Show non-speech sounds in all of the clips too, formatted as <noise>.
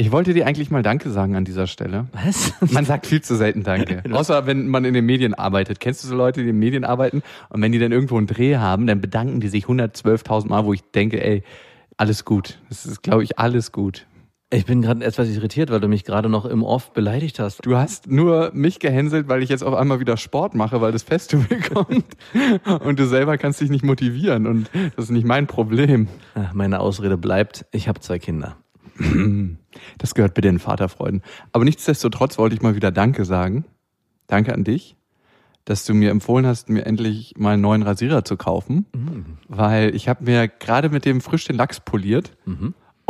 Ich wollte dir eigentlich mal Danke sagen an dieser Stelle. Was? Man sagt viel zu selten Danke. <laughs> Außer wenn man in den Medien arbeitet. Kennst du so Leute, die in den Medien arbeiten und wenn die dann irgendwo einen Dreh haben, dann bedanken die sich 112.000 Mal, wo ich denke, ey, alles gut. Das ist, glaube ich, alles gut. Ich bin gerade etwas irritiert, weil du mich gerade noch im Off beleidigt hast. Du hast nur mich gehänselt, weil ich jetzt auf einmal wieder Sport mache, weil das Festival <laughs> kommt. Und du selber kannst dich nicht motivieren. Und das ist nicht mein Problem. Ach, Meine Ausrede bleibt, ich habe zwei Kinder. Das gehört bitte den Vaterfreuden. Aber nichtsdestotrotz wollte ich mal wieder Danke sagen. Danke an dich, dass du mir empfohlen hast, mir endlich mal einen neuen Rasierer zu kaufen. Weil ich habe mir gerade mit dem frisch den Lachs poliert.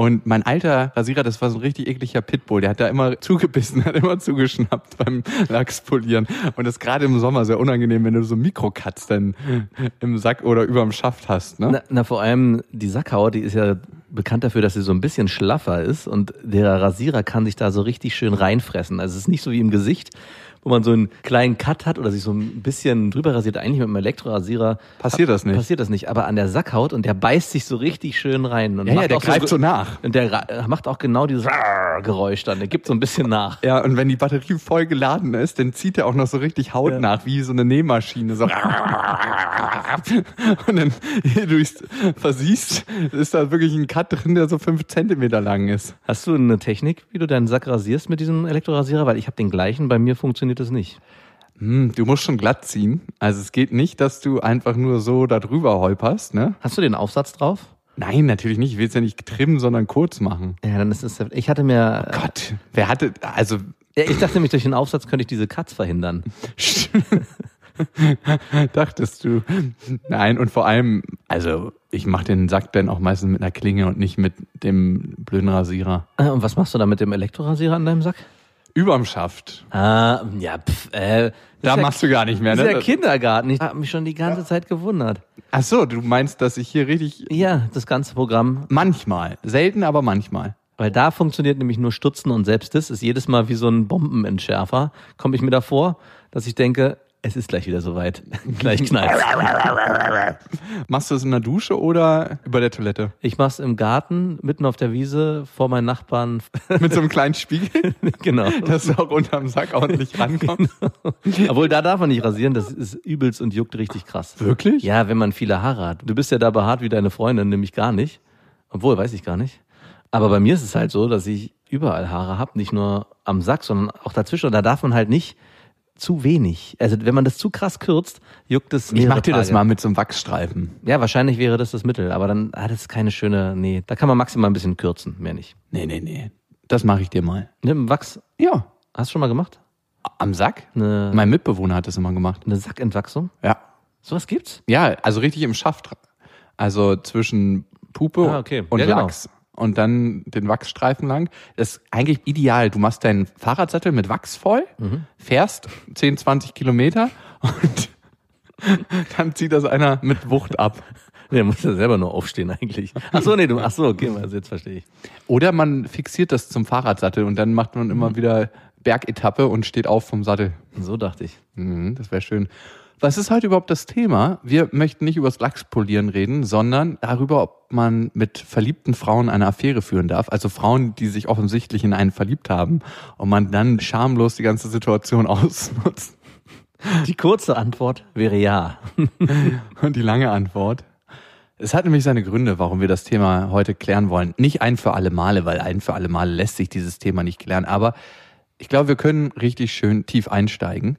Und mein alter Rasierer, das war so ein richtig ekliger Pitbull. Der hat da immer zugebissen, <laughs> hat immer zugeschnappt beim Lachspolieren. Und das ist gerade im Sommer sehr unangenehm, wenn du so Mikrocuts dann im Sack oder überm Schaft hast. Ne? Na, na, vor allem die Sackhaut, die ist ja bekannt dafür, dass sie so ein bisschen schlaffer ist und der Rasierer kann sich da so richtig schön reinfressen. Also es ist nicht so wie im Gesicht, wo man so einen kleinen Cut hat oder sich so ein bisschen drüber rasiert. Eigentlich mit einem Elektrorasierer Passiert das nicht. Passiert das nicht. Aber an der Sackhaut und der beißt sich so richtig schön rein. Und Ja, ja, macht der auch greift so nach. Und der macht auch genau dieses <laughs> Geräusch dann. Der gibt so ein bisschen nach. Ja, und wenn die Batterie voll geladen ist, dann zieht er auch noch so richtig Haut Ja. nach, wie so eine Nähmaschine. So. <laughs> Und dann, ehe <laughs> du versiehst, ist da wirklich ein Cut drin, der so fünf Zentimeter lang ist. Hast du eine Technik, wie du deinen Sack rasierst mit diesem Elektrorasierer? Weil ich habe den gleichen, bei mir funktioniert das nicht. Hm, du musst schon glatt ziehen. Also es geht nicht, dass du einfach nur so da drüber holperst, ne? Hast du den Aufsatz drauf? Nein, natürlich nicht. Ich will es ja nicht trimmen, sondern kurz machen. Ja, dann ist es. Ich hatte mir. Gott, wer hatte, also, Ja, ich dachte nämlich, durch den Aufsatz könnte ich diese Cuts verhindern. <laughs> dachtest du. Nein, und vor allem, also ich mache den Sack dann auch meistens mit einer Klinge und nicht mit dem blöden Rasierer. Äh, Und was machst du da mit dem Elektrorasierer an deinem Sack? Überm Schaft. Ah, ja, pff, äh. Da machst du gar nicht mehr, Das ist ne? ja Kindergarten. Ich habe mich schon die ganze Zeit gewundert. Ach so, du meinst, dass ich hier richtig Ja, das ganze Programm. manchmal, selten, aber manchmal. Weil da funktioniert nämlich nur Stutzen und selbst das ist jedes Mal wie so ein Bombenentschärfer. Komme ich mir davor, dass ich denke, es ist gleich wieder soweit. <laughs> gleich knallt. Machst du es in der Dusche oder über der Toilette? Ich mach's im Garten, mitten auf der Wiese, vor meinen Nachbarn. <laughs> Mit so einem <laughs> kleinen Spiegel, genau. dass du auch unterm Sack ordentlich rankommst. Obwohl, da darf man nicht rasieren, das ist übelst und juckt richtig krass. Wirklich? Ja, wenn man viele Haare hat. Du bist ja da behaart wie deine Freundin, nämlich gar nicht. Obwohl, weiß ich gar nicht. Aber bei mir ist es halt so, dass ich überall Haare habe, nicht nur am Sack, sondern auch dazwischen. Und da darf man halt nicht zu wenig. Also wenn man das zu krass kürzt, juckt es Ich mach dir das Tage. mal mit so einem Wachsstreifen. Ja, wahrscheinlich wäre das das Mittel, aber dann hat es keine schöne, nee, da kann man maximal ein bisschen kürzen, mehr nicht. Nee, nee, nee. Das mache ich dir mal. Im Wachs, Ja. hast du schon mal gemacht? Am Sack? Eine, Mein Mitbewohner hat das immer gemacht. eine Sackentwachsung? Ja. Sowas gibt's? Ja, also richtig im Schaft. Also zwischen Puppe Ah, okay. und Ja, genau. Und dann den Wachsstreifen lang. Das ist eigentlich ideal. Du machst deinen Fahrradsattel mit Wachs voll, Mhm. fährst 10, 20 Kilometer und <laughs> dann zieht das einer mit Wucht ab. Der muss ja selber nur aufstehen eigentlich. Ach so, nee, du, ach so, okay, also jetzt verstehe ich. Oder man fixiert das zum Fahrradsattel und dann macht man Mhm. immer wieder Bergetappe und steht auf vom Sattel. So dachte ich. Mhm, das wäre schön. Was ist heute überhaupt das Thema? Wir möchten nicht über das Lachspolieren reden, sondern darüber, ob man mit verliebten Frauen eine Affäre führen darf. Also Frauen, die sich offensichtlich in einen verliebt haben und man dann schamlos die ganze Situation <laughs> ausnutzt. Die kurze Antwort wäre ja. <laughs> Und die lange Antwort. Es hat nämlich seine Gründe, warum wir das Thema heute klären wollen. Nicht ein für alle Male, weil ein für alle Male lässt sich dieses Thema nicht klären. Aber ich glaube, wir können richtig schön tief einsteigen.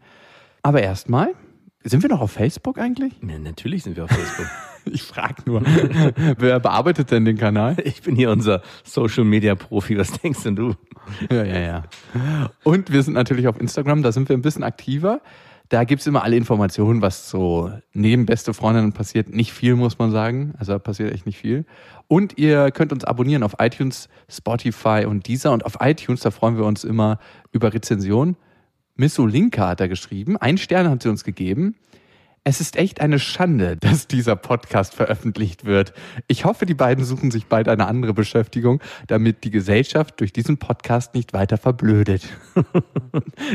Aber erstmal, sind wir noch auf Facebook eigentlich? ja. Natürlich sind wir auf Facebook. <laughs> Ich frage nur. <laughs> Wer bearbeitet denn den Kanal? Ich bin hier unser Social Media Profi. Was denkst denn du? Ja, ja, ja. Und wir sind natürlich auf Instagram, da sind wir ein bisschen aktiver. Da gibt's immer alle Informationen, was so neben beste Freundinnen passiert. Nicht viel, muss man sagen. Also da passiert echt nicht viel. Und ihr könnt uns abonnieren auf iTunes, Spotify und dieser. Und auf iTunes, da freuen wir uns immer über Rezensionen. Miss Olinka hat da geschrieben. Ein Stern hat sie uns gegeben. Es ist echt eine Schande, <laughs> dass dieser Podcast veröffentlicht wird. Ich hoffe, die beiden suchen sich bald eine andere Beschäftigung, damit die Gesellschaft durch diesen Podcast nicht weiter verblödet. <laughs>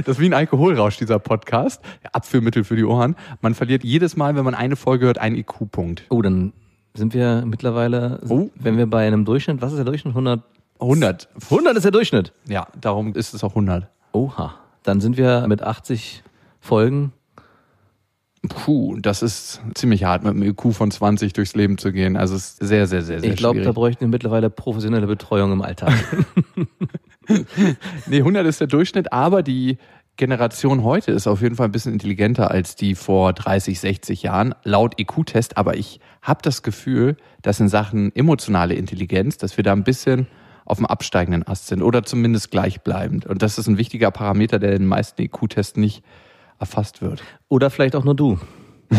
Das ist wie ein Alkoholrausch, dieser Podcast. Abführmittel für die Ohren. Man verliert jedes Mal, wenn man eine Folge hört, einen IQ-Punkt. Oh, dann sind wir mittlerweile, Oh. wenn wir bei einem Durchschnitt, was ist der Durchschnitt? 100? 100. 100 ist der Durchschnitt. Ja, darum ist es auch 100. Oha. Dann sind wir mit 80 Folgen. Puh, das ist ziemlich hart, mit einem IQ von 20 durchs Leben zu gehen. Also es ist sehr, sehr, sehr, sehr Ich glaube, da bräuchten wir mittlerweile professionelle Betreuung im Alltag. <laughs> <laughs> Nee, 100 ist der Durchschnitt, aber die Generation heute ist auf jeden Fall ein bisschen intelligenter als die vor 30, 60 Jahren, laut IQ-Test. Aber ich habe das Gefühl, dass in Sachen emotionale Intelligenz, dass wir da ein bisschen auf dem absteigenden Ast sind oder zumindest gleichbleibend. Und das ist ein wichtiger Parameter, der in den meisten IQ-Tests nicht erfasst wird. Oder vielleicht auch nur du. <laughs>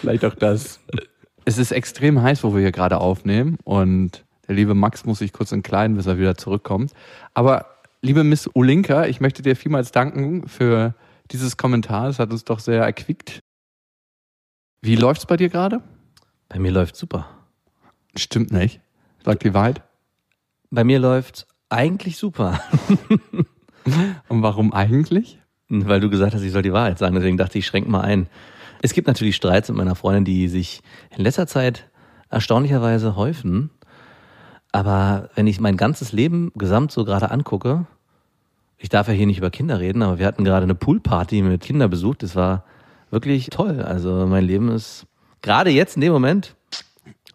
Vielleicht auch das. Es ist extrem heiß, wo wir hier gerade aufnehmen und der liebe Max muss sich kurz entkleiden, bis er wieder zurückkommt. Aber liebe Miss Olinka, ich möchte dir vielmals danken für dieses Kommentar. Es hat uns doch sehr erquickt. Wie läuft's bei dir gerade? Bei mir läuft super. Stimmt nicht. Sag die Wahrheit. Bei mir läuft eigentlich super. <laughs> Und warum eigentlich? Weil du gesagt hast, ich soll die Wahrheit sagen. Deswegen dachte ich, ich schränk mal ein. Es gibt natürlich Streits mit meiner Freundin, die sich in letzter Zeit erstaunlicherweise häufen. Aber wenn ich mein ganzes Leben gesamt so gerade angucke, ich darf ja hier nicht über Kinder reden, aber wir hatten gerade eine Poolparty mit Kindern besucht. Das war wirklich toll. Also mein Leben ist gerade jetzt in dem Moment,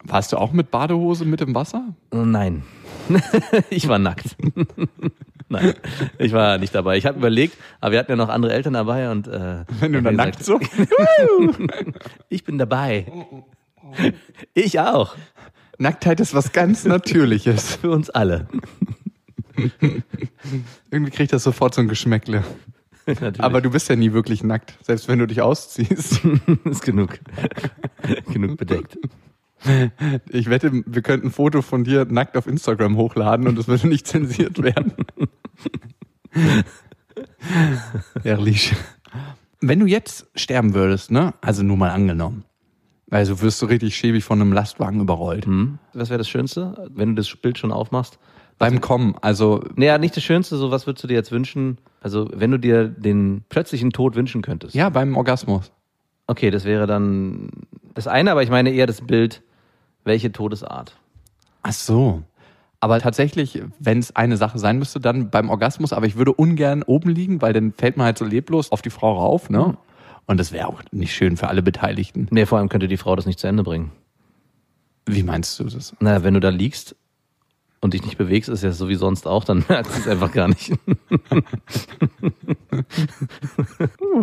Warst du auch mit Badehose mit im Wasser? nein. <laughs> ich war nackt. <laughs> nein, ich war nicht dabei. Ich habe überlegt, aber wir hatten ja noch andere Eltern dabei und äh, Wenn du dann nackt so. <laughs> Ich bin dabei. Ich auch. Nacktheit ist was ganz Natürliches. Für uns alle. Irgendwie kriegt das sofort so ein Geschmäckle. Natürlich. Aber du bist ja nie wirklich nackt, selbst wenn du dich ausziehst. ist genug. genug bedeckt. <laughs> Ich wette, wir könnten ein Foto von dir nackt auf Instagram hochladen und es würde nicht zensiert werden. <laughs> Ehrlich. Wenn du jetzt sterben würdest, ne? Also nur mal angenommen. Also wirst du richtig schäbig von einem Lastwagen überrollt. Hm? Was wäre das Schönste, wenn du das Bild schon aufmachst? Beim Kommen, also Naja, nicht das Schönste, so was würdest du dir jetzt wünschen? Also, wenn du dir den plötzlichen Tod wünschen könntest. ja, beim Orgasmus. Okay, das wäre dann das eine, aber ich meine eher das Bild, welche Todesart. Ach so. Aber tatsächlich, wenn es eine Sache sein müsste, dann beim Orgasmus, aber ich würde ungern oben liegen, weil dann fällt man halt so leblos auf die Frau rauf, ne? Und das wäre auch nicht schön für alle Beteiligten. Nee, vor allem könnte die Frau das nicht zu Ende bringen. Wie meinst du das? Naja, wenn du da liegst und dich nicht bewegst, ist ja so wie sonst auch, dann <laughs> merkst du es einfach gar nicht. <laughs>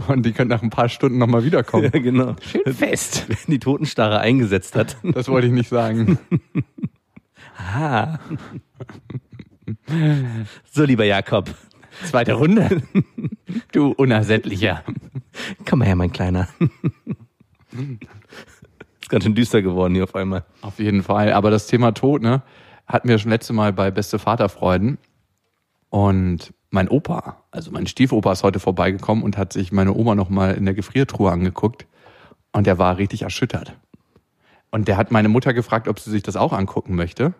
Und die können nach ein paar Stunden nochmal wiederkommen. ja, genau. Schön fest. Wenn die Totenstarre eingesetzt hat. Das wollte ich nicht sagen. Ah. So, lieber Jakob. Zweite Runde. Du Unersättlicher. Komm mal her, mein Kleiner. Ist ganz schön düster geworden hier auf einmal. Auf jeden Fall. Aber das Thema Tod, ne, hatten wir schon letzte Mal bei Beste Vaterfreuden. Und mein Opa, also mein Stiefopa ist heute vorbeigekommen und hat sich meine Oma nochmal in der Gefriertruhe angeguckt. Und der war richtig erschüttert. Und der hat meine Mutter gefragt, ob sie sich das auch angucken möchte.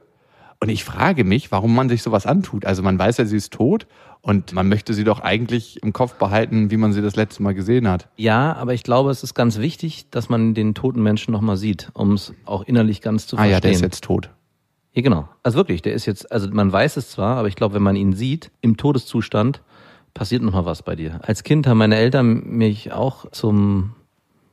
Und ich frage mich, warum man sich sowas antut. Also man weiß ja, sie ist tot und man möchte sie doch eigentlich im Kopf behalten, wie man sie das letzte Mal gesehen hat. Ja, aber ich glaube, es ist ganz wichtig, dass man den toten Menschen nochmal sieht, um es auch innerlich ganz zu Ah verstehen. ja, der ist jetzt tot. Ja, genau. Also wirklich, der ist jetzt, also man weiß es zwar, aber ich glaube, wenn man ihn sieht, im Todeszustand, passiert nochmal was bei dir. Als Kind haben meine Eltern mich auch zum,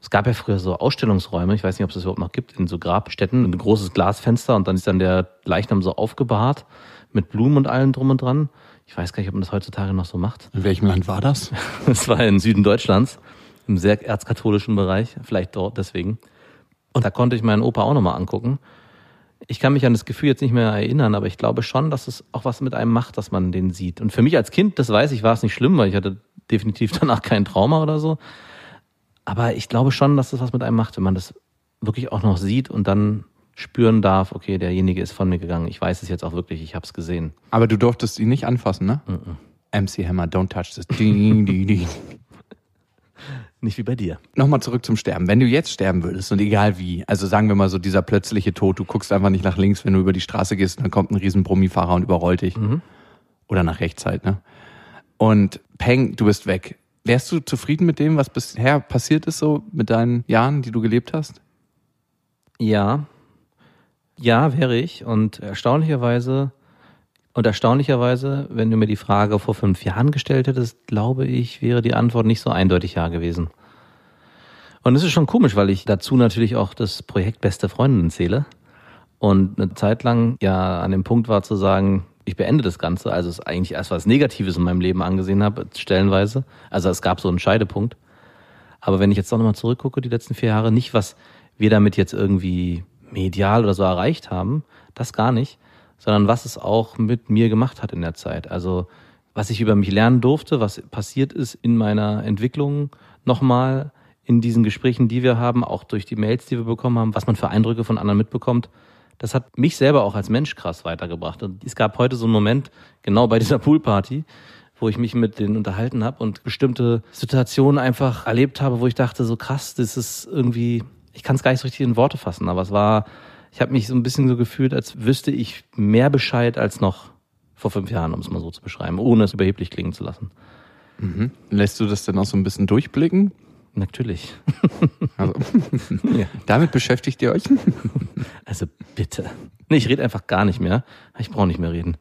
es gab ja früher so Ausstellungsräume, ich weiß nicht, ob es das überhaupt noch gibt, in so Grabstätten, ein großes Glasfenster und dann ist dann der Leichnam so aufgebahrt mit Blumen und allem drum und dran. Ich weiß gar nicht, ob man das heutzutage noch so macht. In welchem Land war das? <laughs> Das war im Süden Deutschlands, im sehr erzkatholischen Bereich, vielleicht dort deswegen. Und da konnte ich meinen Opa auch nochmal angucken. Ich kann mich an das Gefühl jetzt nicht mehr erinnern, aber ich glaube schon, dass es auch was mit einem macht, dass man den sieht. Und für mich als Kind, das weiß ich, war es nicht schlimm, weil ich hatte definitiv <laughs> danach kein Trauma oder so. Aber ich glaube schon, dass das was mit einem macht, wenn man das wirklich auch noch sieht und dann spüren darf, okay, derjenige ist von mir gegangen. Ich weiß es jetzt auch wirklich, ich habe es gesehen. Aber du durftest ihn nicht anfassen, ne? Mm -mm. MC Hammer, don't touch this. <laughs> Nicht wie bei dir. Nochmal zurück zum Sterben. Wenn du jetzt sterben würdest und egal wie, also sagen wir mal so dieser plötzliche Tod, du guckst einfach nicht nach links, wenn du über die Straße gehst und dann kommt ein riesen Brummifahrer und überrollt dich. Mhm. Oder nach rechts halt, ne? Und Peng, du bist weg. Wärst du zufrieden mit dem, was bisher passiert ist, so mit deinen Jahren, die du gelebt hast? Ja. Ja, wäre ich. Und erstaunlicherweise, und erstaunlicherweise, wenn du mir die Frage vor fünf Jahren gestellt hättest, glaube ich, wäre die Antwort nicht so eindeutig ja gewesen. Und es ist schon komisch, weil ich dazu natürlich auch das Projekt Beste Freundinnen zähle. Und eine Zeit lang ja an dem Punkt war zu sagen, ich beende das Ganze, also es eigentlich erst was Negatives in meinem Leben angesehen habe, stellenweise. Also es gab so einen Scheidepunkt. Aber wenn ich jetzt doch nochmal zurückgucke, die letzten vier Jahre, nicht was wir damit jetzt irgendwie medial oder so erreicht haben, das gar nicht, sondern was es auch mit mir gemacht hat in der Zeit. Also was ich über mich lernen durfte, was passiert ist in meiner Entwicklung nochmal in diesen Gesprächen, die wir haben, auch durch die Mails, die wir bekommen haben, was man für Eindrücke von anderen mitbekommt das hat mich selber auch als Mensch krass weitergebracht. Und es gab heute so einen Moment, genau bei dieser Poolparty, wo ich mich mit denen unterhalten habe und bestimmte Situationen einfach erlebt habe, wo ich dachte, so krass, das ist irgendwie, ich kann es gar nicht so richtig in Worte fassen, aber es war, ich habe mich so ein bisschen so gefühlt, als wüsste ich mehr Bescheid als noch vor fünf Jahren, um es mal so zu beschreiben, ohne es überheblich klingen zu lassen. Mhm. Lässt du das denn auch so ein bisschen durchblicken? Natürlich. Also, <laughs> ja. Damit beschäftigt ihr euch? Also bitte. Nee, ich rede einfach gar nicht mehr. Ich brauche nicht mehr reden.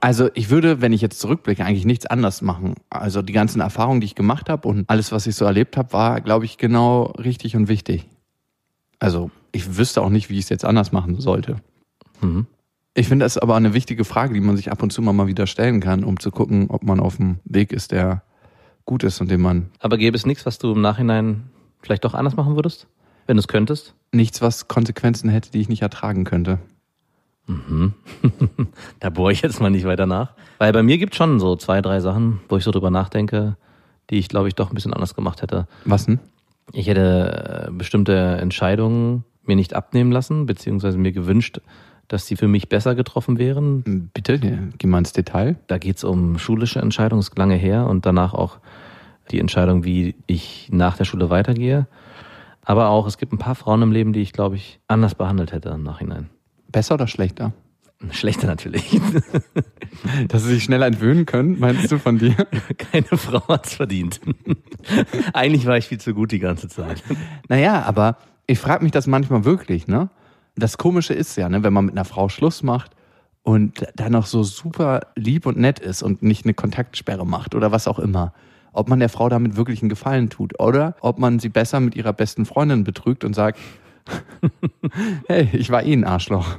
Also ich würde, wenn ich jetzt zurückblicke, eigentlich nichts anders machen. Also die ganzen Erfahrungen, die ich gemacht habe und alles, was ich so erlebt habe, war, glaube ich, genau richtig und wichtig. Also ich wüsste auch nicht, wie ich es jetzt anders machen sollte. Mhm. Ich finde das aber eine wichtige Frage, die man sich ab und zu mal wieder stellen kann, um zu gucken, ob man auf dem Weg ist, der gut ist und den man. Aber gäbe es nichts, was du im Nachhinein vielleicht doch anders machen würdest, wenn du es könntest? Nichts, was Konsequenzen hätte, die ich nicht ertragen könnte. Mhm. <laughs> da bohre ich jetzt mal nicht weiter nach. Weil bei mir gibt es schon so zwei, drei Sachen, wo ich so drüber nachdenke, die ich, glaube ich, doch ein bisschen anders gemacht hätte. Was denn? Ich hätte äh, bestimmte Entscheidungen mir nicht abnehmen lassen, beziehungsweise mir gewünscht, dass sie für mich besser getroffen wären. Bitte, geh mal ins Detail. Da geht es um schulische Entscheidungen, ist lange her und danach auch die Entscheidung, wie ich nach der Schule weitergehe. Aber auch, es gibt ein paar Frauen im Leben, die ich, glaube ich, anders behandelt hätte im Nachhinein. Besser oder schlechter? <laughs> Schlechter natürlich. <laughs> Dass sie sich schneller entwöhnen können, meinst du von dir? <laughs> Keine Frau hat's verdient. Eigentlich war ich viel zu gut die ganze Zeit. Naja, aber ich frage mich das manchmal wirklich, ne? Das Komische ist ja, ne, wenn man mit einer Frau Schluss macht und dann noch so super lieb und nett ist und nicht eine Kontaktsperre macht oder was auch immer, ob man der Frau damit wirklich einen Gefallen tut oder ob man sie besser mit ihrer besten Freundin betrügt und sagt, hey, ich war eh ein Arschloch.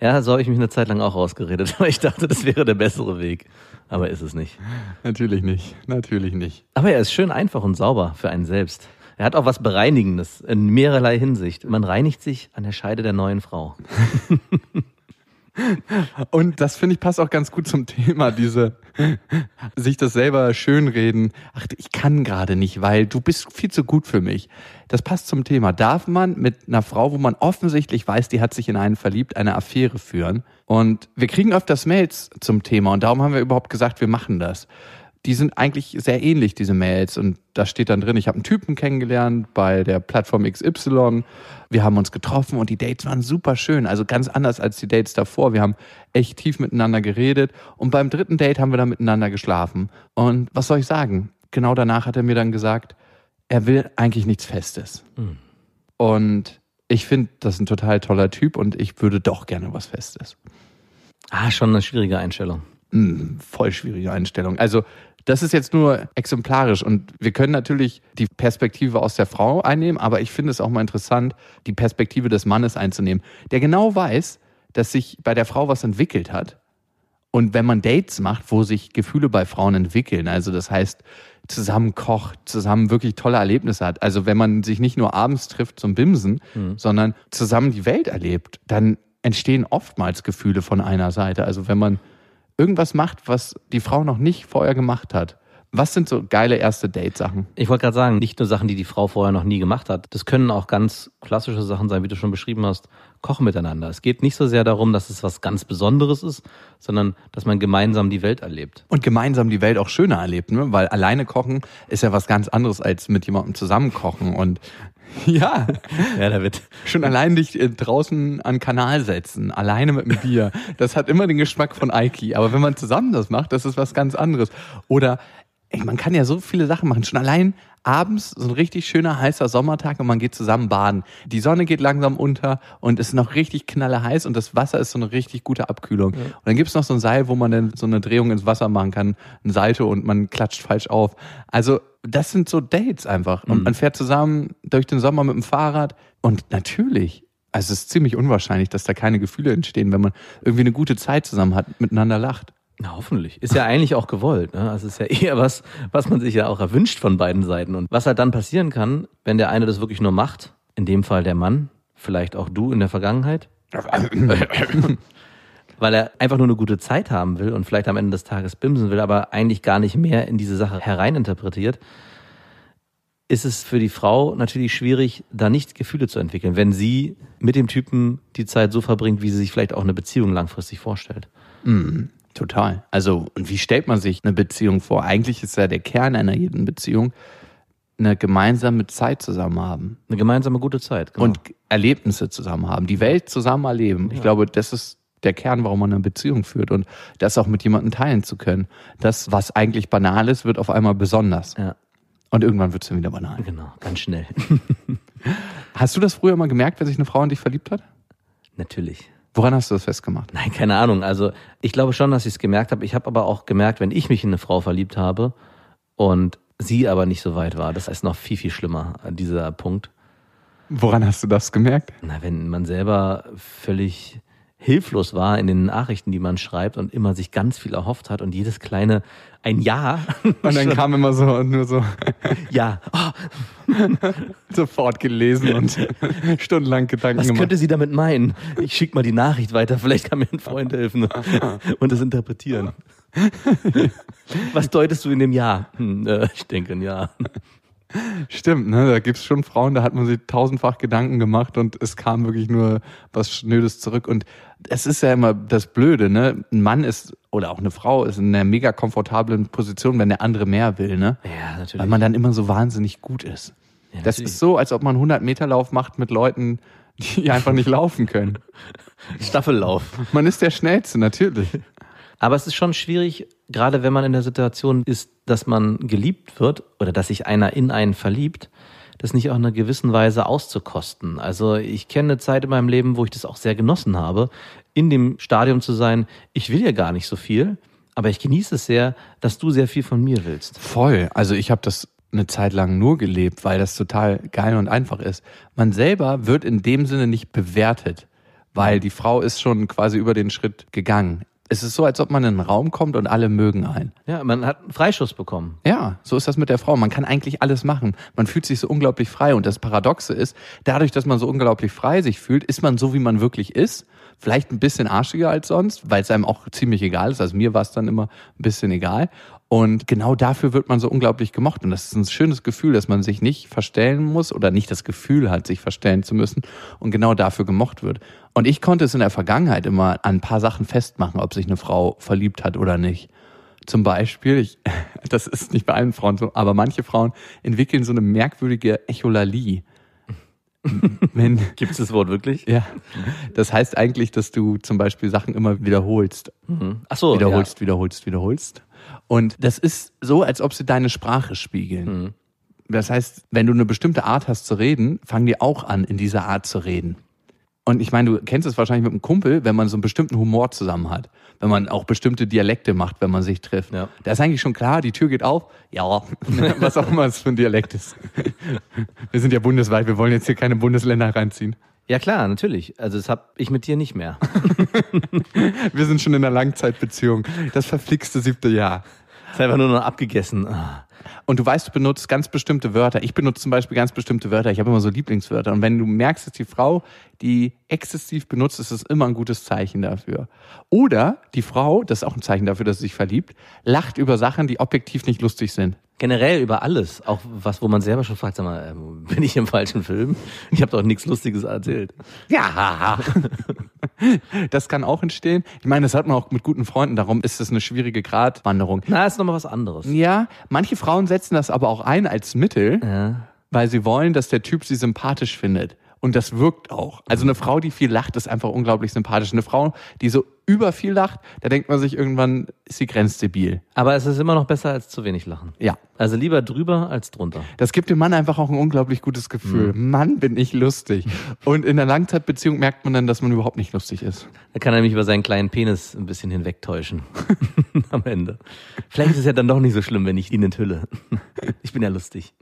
Ja, so habe ich mich eine Zeit lang auch ausgeredet, weil <laughs> ich dachte, das wäre der bessere Weg. Aber ist es nicht. Natürlich nicht. Natürlich nicht. Aber er ist schön einfach und sauber für einen selbst. Er hat auch was Bereinigendes in mehrerlei Hinsicht. Man reinigt sich an der Scheide der neuen Frau. <laughs> Und das finde ich passt auch ganz gut zum Thema, diese sich das selber schönreden. Ach, ich kann gerade nicht, weil du bist viel zu gut für mich. Das passt zum Thema. Darf man mit einer Frau, wo man offensichtlich weiß, die hat sich in einen verliebt, eine Affäre führen? Und wir kriegen öfters Mails zum Thema und darum haben wir überhaupt gesagt, wir machen das die sind eigentlich sehr ähnlich, diese Mails. Und da steht dann drin, ich habe einen Typen kennengelernt bei der Plattform XY. Wir haben uns getroffen und die Dates waren super schön. Also ganz anders als die Dates davor. Wir haben echt tief miteinander geredet. Und beim dritten Date haben wir dann miteinander geschlafen. Und was soll ich sagen? Genau danach hat er mir dann gesagt, er will eigentlich nichts Festes. Mhm. Und ich finde, das ist ein total toller Typ und ich würde doch gerne was Festes. Ah, schon eine schwierige Einstellung. Mm, voll schwierige Einstellung. Also das ist jetzt nur exemplarisch und wir können natürlich die Perspektive aus der Frau einnehmen, aber ich finde es auch mal interessant, die Perspektive des Mannes einzunehmen, der genau weiß, dass sich bei der Frau was entwickelt hat. Und wenn man Dates macht, wo sich Gefühle bei Frauen entwickeln, also das heißt, zusammen kocht, zusammen wirklich tolle Erlebnisse hat, also wenn man sich nicht nur abends trifft zum Bimsen, mhm. sondern zusammen die Welt erlebt, dann entstehen oftmals Gefühle von einer Seite. Also wenn man irgendwas macht, was die Frau noch nicht vorher gemacht hat, Was sind so geile erste Date-Sachen? Ich wollte gerade sagen, nicht nur Sachen, die die Frau vorher noch nie gemacht hat. Das können auch ganz klassische Sachen sein, wie du schon beschrieben hast. Kochen miteinander. Es geht nicht so sehr darum, dass es was ganz Besonderes ist, sondern dass man gemeinsam die Welt erlebt. Und gemeinsam die Welt auch schöner erlebt, ne? Weil alleine kochen ist ja was ganz anderes als mit jemandem zusammen kochen. Und <laughs> ja, Ja, David. schon allein dich äh, draußen an Kanal setzen, alleine mit einem Bier, das hat immer den Geschmack von Aiki. Aber wenn man zusammen das macht, das ist was ganz anderes. Oder ey, man kann ja so viele Sachen machen. Schon allein abends so ein richtig schöner heißer Sommertag und man geht zusammen baden. Die Sonne geht langsam unter und es ist noch richtig knalleheiß und das Wasser ist so eine richtig gute Abkühlung. Und dann gibt's noch so ein Seil, wo man dann so eine Drehung ins Wasser machen kann, ein Salto und man klatscht falsch auf. Also das sind so Dates einfach. Und man fährt zusammen durch den Sommer mit dem Fahrrad und natürlich also es ist ziemlich unwahrscheinlich, dass da keine Gefühle entstehen, wenn man irgendwie eine gute Zeit zusammen hat, miteinander lacht. Na, hoffentlich. Ist ja eigentlich auch gewollt. Ne? Also ist ja <laughs> eher was, was man sich ja auch erwünscht von beiden Seiten. Und was halt dann passieren kann, wenn der eine das wirklich nur macht, in dem Fall der Mann, vielleicht auch du in der Vergangenheit, <laughs> weil er einfach nur eine gute Zeit haben will und vielleicht am Ende des Tages bimsen will, aber eigentlich gar nicht mehr in diese Sache hereininterpretiert, ist es für die Frau natürlich schwierig, da nicht Gefühle zu entwickeln, wenn sie mit dem Typen die Zeit so verbringt, wie sie sich vielleicht auch eine Beziehung langfristig vorstellt. Total. Also, und wie stellt man sich eine Beziehung vor? Eigentlich ist ja der Kern einer jeden Beziehung eine gemeinsame Zeit zusammen haben Eine gemeinsame gute Zeit. Genau. und Erlebnisse zusammen haben, die Welt zusammen erleben. Ich glaube, das ist der Kern, warum man eine Beziehung führt und das auch mit jemandem teilen zu können. Das, was eigentlich banal ist, wird auf einmal besonders. ja, Und irgendwann wird es dann wieder banal. genau, ganz schnell. <laughs> Hast du das früher mal gemerkt, wenn sich eine Frau in dich verliebt hat? Natürlich. Woran hast du das festgemacht? Nein, keine Ahnung. Also ich glaube schon, dass ich es gemerkt habe. Ich habe aber auch gemerkt, wenn ich mich in eine Frau verliebt habe und sie aber nicht so weit war, das ist noch viel, viel schlimmer, dieser Punkt. Woran hast du das gemerkt? Na, wenn man selber völlig hilflos war in den Nachrichten, die man schreibt und immer sich ganz viel erhofft hat und jedes kleine ein Ja. <laughs> Und dann kam immer so nur so ja. Oh, <laughs> sofort gelesen und <laughs> stundenlang Gedanken was gemacht. könnte sie damit meinen? Ich schicke mal die Nachricht weiter, vielleicht kann mir ein Freund helfen und das interpretieren. Was deutest du in dem Ja? Hm, äh, ich denke ein Ja. Stimmt, ne? Da gibt's schon Frauen, da hat man sich tausendfach Gedanken gemacht und es kam wirklich nur was Schnödes zurück. Und es ist ja immer das Blöde, ne? Ein Mann ist oder auch eine Frau ist in einer mega komfortablen Position, wenn der andere mehr will, ne? Ja, natürlich. Weil man dann immer so wahnsinnig gut ist. Ja, das ist so, als ob man 100 Meter Lauf macht mit Leuten, die <laughs> einfach nicht laufen können. <laughs> Staffellauf. Man ist der Schnellste, natürlich. <laughs> Aber es ist schon schwierig, gerade wenn man in der Situation ist, dass man geliebt wird oder dass sich einer in einen verliebt, das nicht auch in einer gewissen Weise auszukosten. Also ich kenne eine Zeit in meinem Leben, wo ich das auch sehr genossen habe, in dem Stadium zu sein, ich will ja gar nicht so viel, aber ich genieße es sehr, dass du sehr viel von mir willst. Voll. Also ich habe das eine Zeit lang nur gelebt, weil das total geil und einfach ist. Man selber wird in dem Sinne nicht bewertet, weil die Frau ist schon quasi über den Schritt gegangen. Es ist so, als ob man in einen Raum kommt und alle mögen einen. Ja, man hat einen Freischuss bekommen. Ja, so ist das mit der Frau. Man kann eigentlich alles machen. Man fühlt sich so unglaublich frei. Und das Paradoxe ist, dadurch, dass man so unglaublich frei sich fühlt, ist man so, wie man wirklich ist. Vielleicht ein bisschen arschiger als sonst, weil es einem auch ziemlich egal ist. Also mir war es dann immer ein bisschen egal. Und genau dafür wird man so unglaublich gemocht. Und das ist ein schönes Gefühl, dass man sich nicht verstellen muss oder nicht das Gefühl hat, sich verstellen zu müssen und genau dafür gemocht wird. Und ich konnte es in der Vergangenheit immer an ein paar Sachen festmachen, ob sich eine Frau verliebt hat oder nicht. Zum Beispiel, ich, <laughs> das ist nicht bei allen Frauen so, aber manche Frauen entwickeln so eine merkwürdige Echolalie. <laughs> Wenn, Gibt es das Wort wirklich? ja, das heißt eigentlich, dass du zum Beispiel Sachen immer wiederholst. Ach so, wiederholst, wiederholst, wiederholst. Und das ist so, als ob sie deine Sprache spiegeln. Das heißt, wenn du eine bestimmte Art hast zu reden, fangen die auch an, in dieser Art zu reden. Und ich meine, du kennst es wahrscheinlich mit einem Kumpel, wenn man so einen bestimmten Humor zusammen hat. Wenn man auch bestimmte Dialekte macht, wenn man sich trifft. Ja. Da ist eigentlich schon klar, die Tür geht auf. Ja, <laughs> was auch immer es für ein Dialekt ist. Wir sind ja bundesweit, wir wollen jetzt hier keine Bundesländer reinziehen. Ja klar, natürlich. Also das habe ich mit dir nicht mehr. <laughs> Wir sind schon in einer Langzeitbeziehung. Das verflixte siebte Jahr. Ist einfach nur noch abgegessen. Ah. Und du weißt, du benutzt ganz bestimmte Wörter. Ich benutze zum Beispiel ganz bestimmte Wörter. Ich habe immer so Lieblingswörter. Und wenn du merkst, dass die Frau die exzessiv benutzt, ist das immer ein gutes Zeichen dafür. Oder die Frau, das ist auch ein Zeichen dafür, dass sie sich verliebt, lacht über Sachen, die objektiv nicht lustig sind. Generell über alles. Auch was, wo man selber schon fragt, sag mal, ähm, <laughs> bin ich im falschen Film? Ich habe doch nichts Lustiges erzählt. Ja, das kann auch entstehen. Ich meine, das hat man auch mit guten Freunden. Darum ist es eine schwierige Gratwanderung. Na, ist nochmal was anderes. Ja, manche Frauen setzen das aber auch ein als Mittel, Ja. weil sie wollen, dass der Typ sie sympathisch findet. Und das wirkt auch. Also eine Frau, die viel lacht, ist einfach unglaublich sympathisch. Eine Frau, die so über viel lacht, da denkt man sich irgendwann, ist sie grenzdebil. Aber es ist immer noch besser als zu wenig lachen. Ja. Also lieber drüber als drunter. Das gibt dem Mann einfach auch ein unglaublich gutes Gefühl. Mann, bin ich lustig. Und in der Langzeitbeziehung merkt man dann, dass man überhaupt nicht lustig ist. Da kann er nämlich über seinen kleinen Penis ein bisschen hinwegtäuschen. <laughs> Am Ende. Vielleicht ist es ja dann doch nicht so schlimm, wenn ich ihn enthülle. Ich bin ja lustig.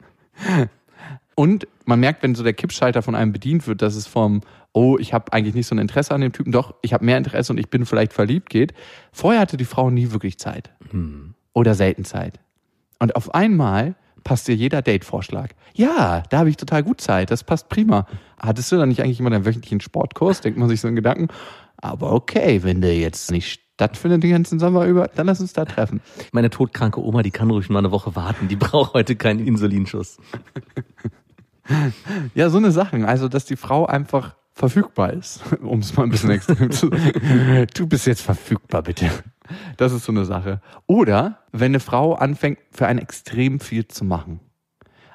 Und man merkt, wenn so der Kippschalter von einem bedient wird, dass es vom, oh, ich habe eigentlich nicht so ein Interesse an dem Typen, doch, ich habe mehr Interesse und ich bin vielleicht verliebt geht. Vorher hatte die Frau nie wirklich Zeit. Oder selten Zeit. Und auf einmal passt dir jeder Date-Vorschlag. Ja, da habe ich total gut Zeit, das passt prima. Hattest du dann nicht eigentlich immer deinen wöchentlichen Sportkurs? Denkt man sich so in Gedanken. Aber okay, wenn der jetzt nicht stattfindet den ganzen Sommer über, dann lass uns da treffen. Meine todkranke Oma, die kann ruhig mal eine Woche warten. Die braucht heute keinen Insulinschuss. <laughs> Ja, so eine Sachen. Also, dass die Frau einfach verfügbar ist, <laughs> um es mal ein bisschen extrem zu Du bist jetzt verfügbar, bitte. Das ist so eine Sache. Oder wenn eine Frau anfängt, für einen extrem viel zu machen.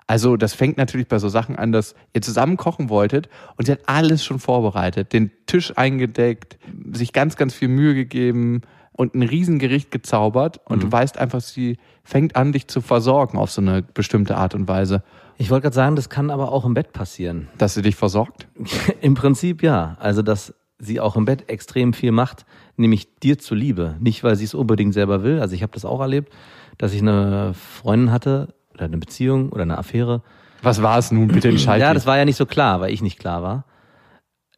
Also, das fängt natürlich bei so Sachen an, dass ihr zusammen kochen wolltet und sie hat alles schon vorbereitet, den Tisch eingedeckt, sich ganz, ganz viel Mühe gegeben und ein Riesengericht gezaubert und du weißt einfach, sie fängt an, dich zu versorgen auf so eine bestimmte Art und Weise, Ich wollte gerade sagen, das kann aber auch im Bett passieren. dass sie dich versorgt. <laughs> Im Prinzip ja. Also, dass sie auch im Bett extrem viel macht, nämlich dir zuliebe. Nicht, weil sie es unbedingt selber will. Also ich habe das auch erlebt, dass ich eine Freundin hatte oder eine Beziehung oder eine Affäre. Was war es nun? Bitte entscheide <clears throat> Ja, das war ja nicht so klar, weil ich nicht klar war.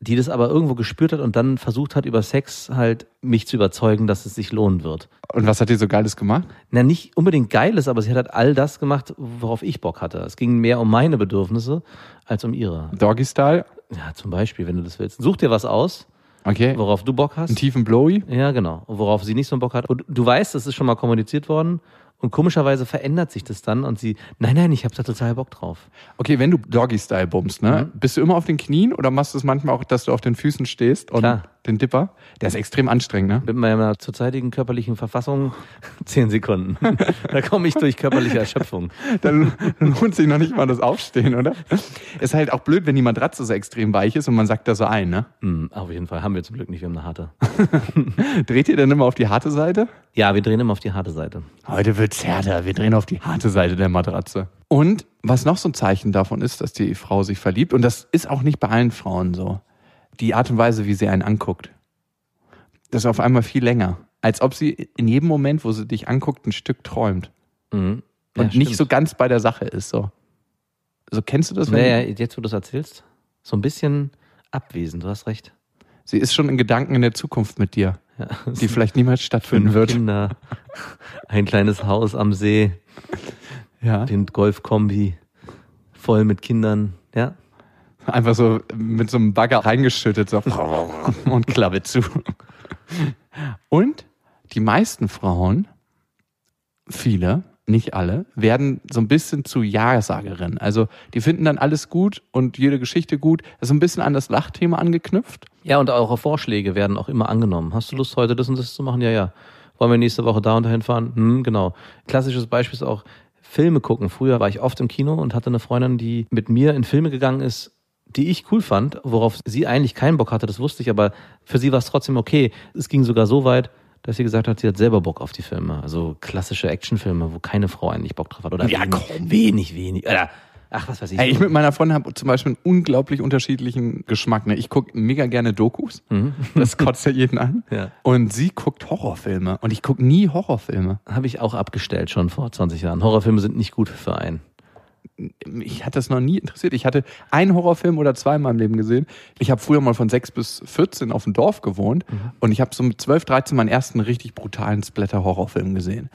Die das aber irgendwo gespürt hat und dann versucht hat, über Sex halt mich zu überzeugen, dass es sich lohnen wird. Und was hat die so Geiles gemacht? Na, nicht unbedingt Geiles, aber sie hat halt all das gemacht, worauf ich Bock hatte. Es ging mehr um meine Bedürfnisse als um ihre. Doggy Style? Ja, zum Beispiel, wenn du das willst. Such dir was aus, Okay. worauf du Bock hast. Einen tiefen Blowy? Ja, genau. Worauf sie nicht so einen Bock hat. Und du weißt, das ist schon mal kommuniziert worden. Und komischerweise verändert sich das dann und sie, nein, nein, ich habe da total Bock drauf. Okay, wenn du Doggy Style bummst, ne? Bist du immer auf den Knien oder machst du es manchmal auch, dass du auf den Füßen stehst und Klar. Den Dipper? Der ist extrem anstrengend, ne? Mit meiner zurzeitigen körperlichen Verfassung <laughs> zehn Sekunden. <laughs> da komme ich durch körperliche Erschöpfung. Dann lohnt sich noch nicht mal das Aufstehen, oder? Ist halt auch blöd, wenn die Matratze so extrem weich ist und man sagt da so ein, ne? Hm, auf jeden Fall. Haben wir zum Glück nicht. Wir haben eine harte. <laughs> Dreht ihr denn immer auf die harte Seite? Ja, wir drehen immer auf die harte Seite. Heute wird's härter. Wir drehen auf die harte Seite der Matratze. Und was noch so ein Zeichen davon ist, dass die Frau sich verliebt, und das ist auch nicht bei allen Frauen so, die Art und Weise, wie sie einen anguckt. Das ist auf einmal viel länger. Als ob sie in jedem Moment, wo sie dich anguckt, ein Stück träumt. Mhm. Und Ja, nicht so stimmt. ganz bei der Sache ist. So, so kennst du das? wenn- Naja, jetzt wo du es erzählst, so ein bisschen abwesend, du hast recht. Sie ist schon in Gedanken in der Zukunft mit dir, Ja, <laughs> die vielleicht niemals stattfinden wird. Kinder, ein kleines Haus am See, Ja. den Golfkombi, voll mit Kindern, ja. Einfach so mit so einem Bagger reingeschüttet so <laughs> und Klappe zu. Und die meisten Frauen, viele, nicht alle, werden so ein bisschen zu Ja-Sagerinnen. Also die finden dann alles gut und jede Geschichte gut. Das ist ein bisschen an das Lachthema angeknüpft. Ja, und eure Vorschläge werden auch immer angenommen. Hast du Lust, heute das und das zu machen? Ja, ja. Wollen wir nächste Woche da und dahin fahren? Hm, genau. Klassisches Beispiel ist auch Filme gucken. Früher war ich oft im Kino und hatte eine Freundin, die mit mir in Filme gegangen ist, die ich cool fand, worauf sie eigentlich keinen Bock hatte, das wusste ich, aber für sie war es trotzdem okay. Es ging sogar so weit, dass sie gesagt hat, sie hat selber Bock auf die Filme. Also klassische Actionfilme, wo keine Frau eigentlich Bock drauf hat. Oder Ja, wenig, komm. wenig, wenig. Oder, ach, was weiß ich. Ey, ich mit meiner Freundin habe zum Beispiel einen unglaublich unterschiedlichen Geschmack. Ne? Ich gucke mega gerne Dokus. Das kotzt ja jeden an. <laughs> Ja. Und sie guckt Horrorfilme. Und ich gucke nie Horrorfilme. Habe ich auch abgestellt schon vor 20 Jahren. Horrorfilme sind nicht gut für einen. Mich hat das noch nie interessiert. Ich hatte einen Horrorfilm oder zwei in meinem Leben gesehen. Ich habe früher mal von 6 bis 14 auf dem Dorf gewohnt und ich habe so mit 12, 13 meinen ersten richtig brutalen Splatter-Horrorfilm gesehen.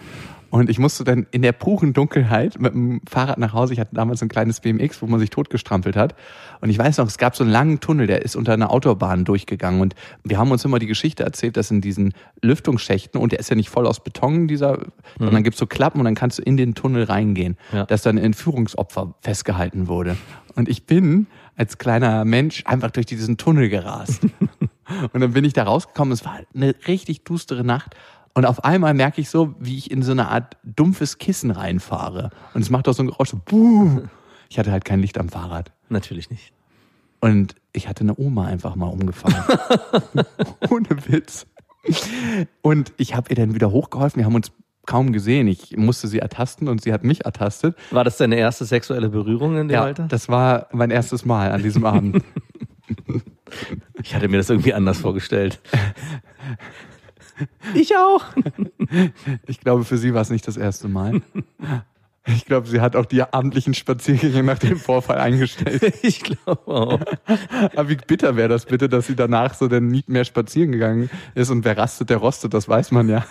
Und ich musste dann in der puren Dunkelheit mit dem Fahrrad nach Hause. Ich hatte damals ein kleines BMX, wo man sich totgestrampelt hat. Und ich weiß noch, es gab so einen langen Tunnel, der ist unter einer Autobahn durchgegangen. Und wir haben uns immer die Geschichte erzählt, dass in diesen Lüftungsschächten, und der ist ja nicht voll aus Beton, dieser, sondern gibt's so Klappen und dann kannst du in den Tunnel reingehen, Ja. dass dann ein Entführungsopfer festgehalten wurde. Und ich bin als kleiner Mensch einfach durch diesen Tunnel gerast. <laughs> Und dann bin ich da rausgekommen. Es war eine richtig dustere Nacht. Und auf einmal merke ich so, wie ich in so eine Art dumpfes Kissen reinfahre. Und es macht auch so ein Geräusch, so Buh. Ich hatte halt kein Licht am Fahrrad. Natürlich nicht. Und ich hatte eine Oma einfach mal umgefahren. <laughs> Ohne Witz. Und ich habe ihr dann wieder hochgeholfen. Wir haben uns kaum gesehen. Ich musste sie ertasten und sie hat mich ertastet. War das deine erste sexuelle Berührung in dem Alter? das war mein erstes Mal an diesem Abend. <laughs> Ich hatte mir das irgendwie anders vorgestellt. <laughs> Ich auch. <laughs> Ich glaube, für sie war es nicht das erste Mal. Ich glaube, sie hat auch die abendlichen Spaziergänge nach dem Vorfall eingestellt. <laughs> Ich glaube auch. Aber wie bitter wäre das bitte, dass sie danach so dann nie mehr spazieren gegangen ist und wer rastet, der rostet, das weiß man ja.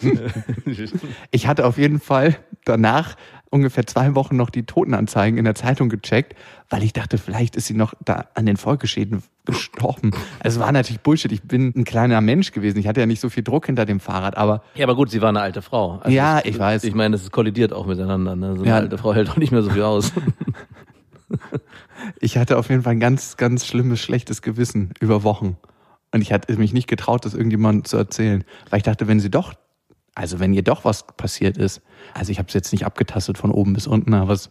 <laughs> Ich hatte auf jeden Fall danach ungefähr zwei Wochen noch die Totenanzeigen in der Zeitung gecheckt, weil ich dachte, vielleicht ist sie noch da an den Folgeschäden gestorben. Also es war natürlich Bullshit. Ich bin ein kleiner Mensch gewesen. Ich hatte ja nicht so viel Druck hinter dem Fahrrad, aber Ja, aber gut, sie war eine alte Frau. Also Ja, das, ich weiß. Ich meine, das ist kollidiert auch miteinander. Ne? So eine Ja. alte Frau hält auch nicht mehr so viel aus. <laughs> ich hatte auf jeden Fall ein ganz, ganz schlimmes, schlechtes Gewissen über Wochen. Und ich hatte mich nicht getraut, das irgendjemandem zu erzählen. Weil ich dachte, wenn sie doch, also wenn ihr doch was passiert ist, also ich habe es jetzt nicht abgetastet von oben bis unten, aber es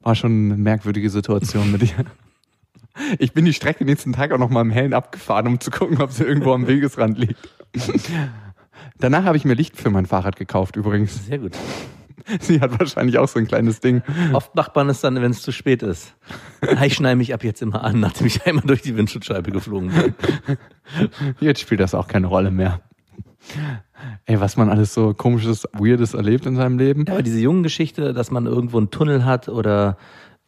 war schon eine merkwürdige Situation mit ihr. Ich bin die Strecke nächsten Tag auch noch mal im Hellen abgefahren, um zu gucken, ob sie irgendwo am Wegesrand liegt. Danach habe ich mir Licht für mein Fahrrad gekauft übrigens. Sehr gut. Sie hat wahrscheinlich auch so ein kleines Ding. Oft macht man es dann, wenn es zu spät ist. Ah, Ich schneide mich ab jetzt immer an, nachdem ich einmal durch die Windschutzscheibe geflogen bin. Jetzt spielt das auch keine Rolle mehr. Ey, was man alles so komisches, weirdes erlebt in seinem Leben. Aber diese jungen Geschichte, dass man irgendwo einen Tunnel hat oder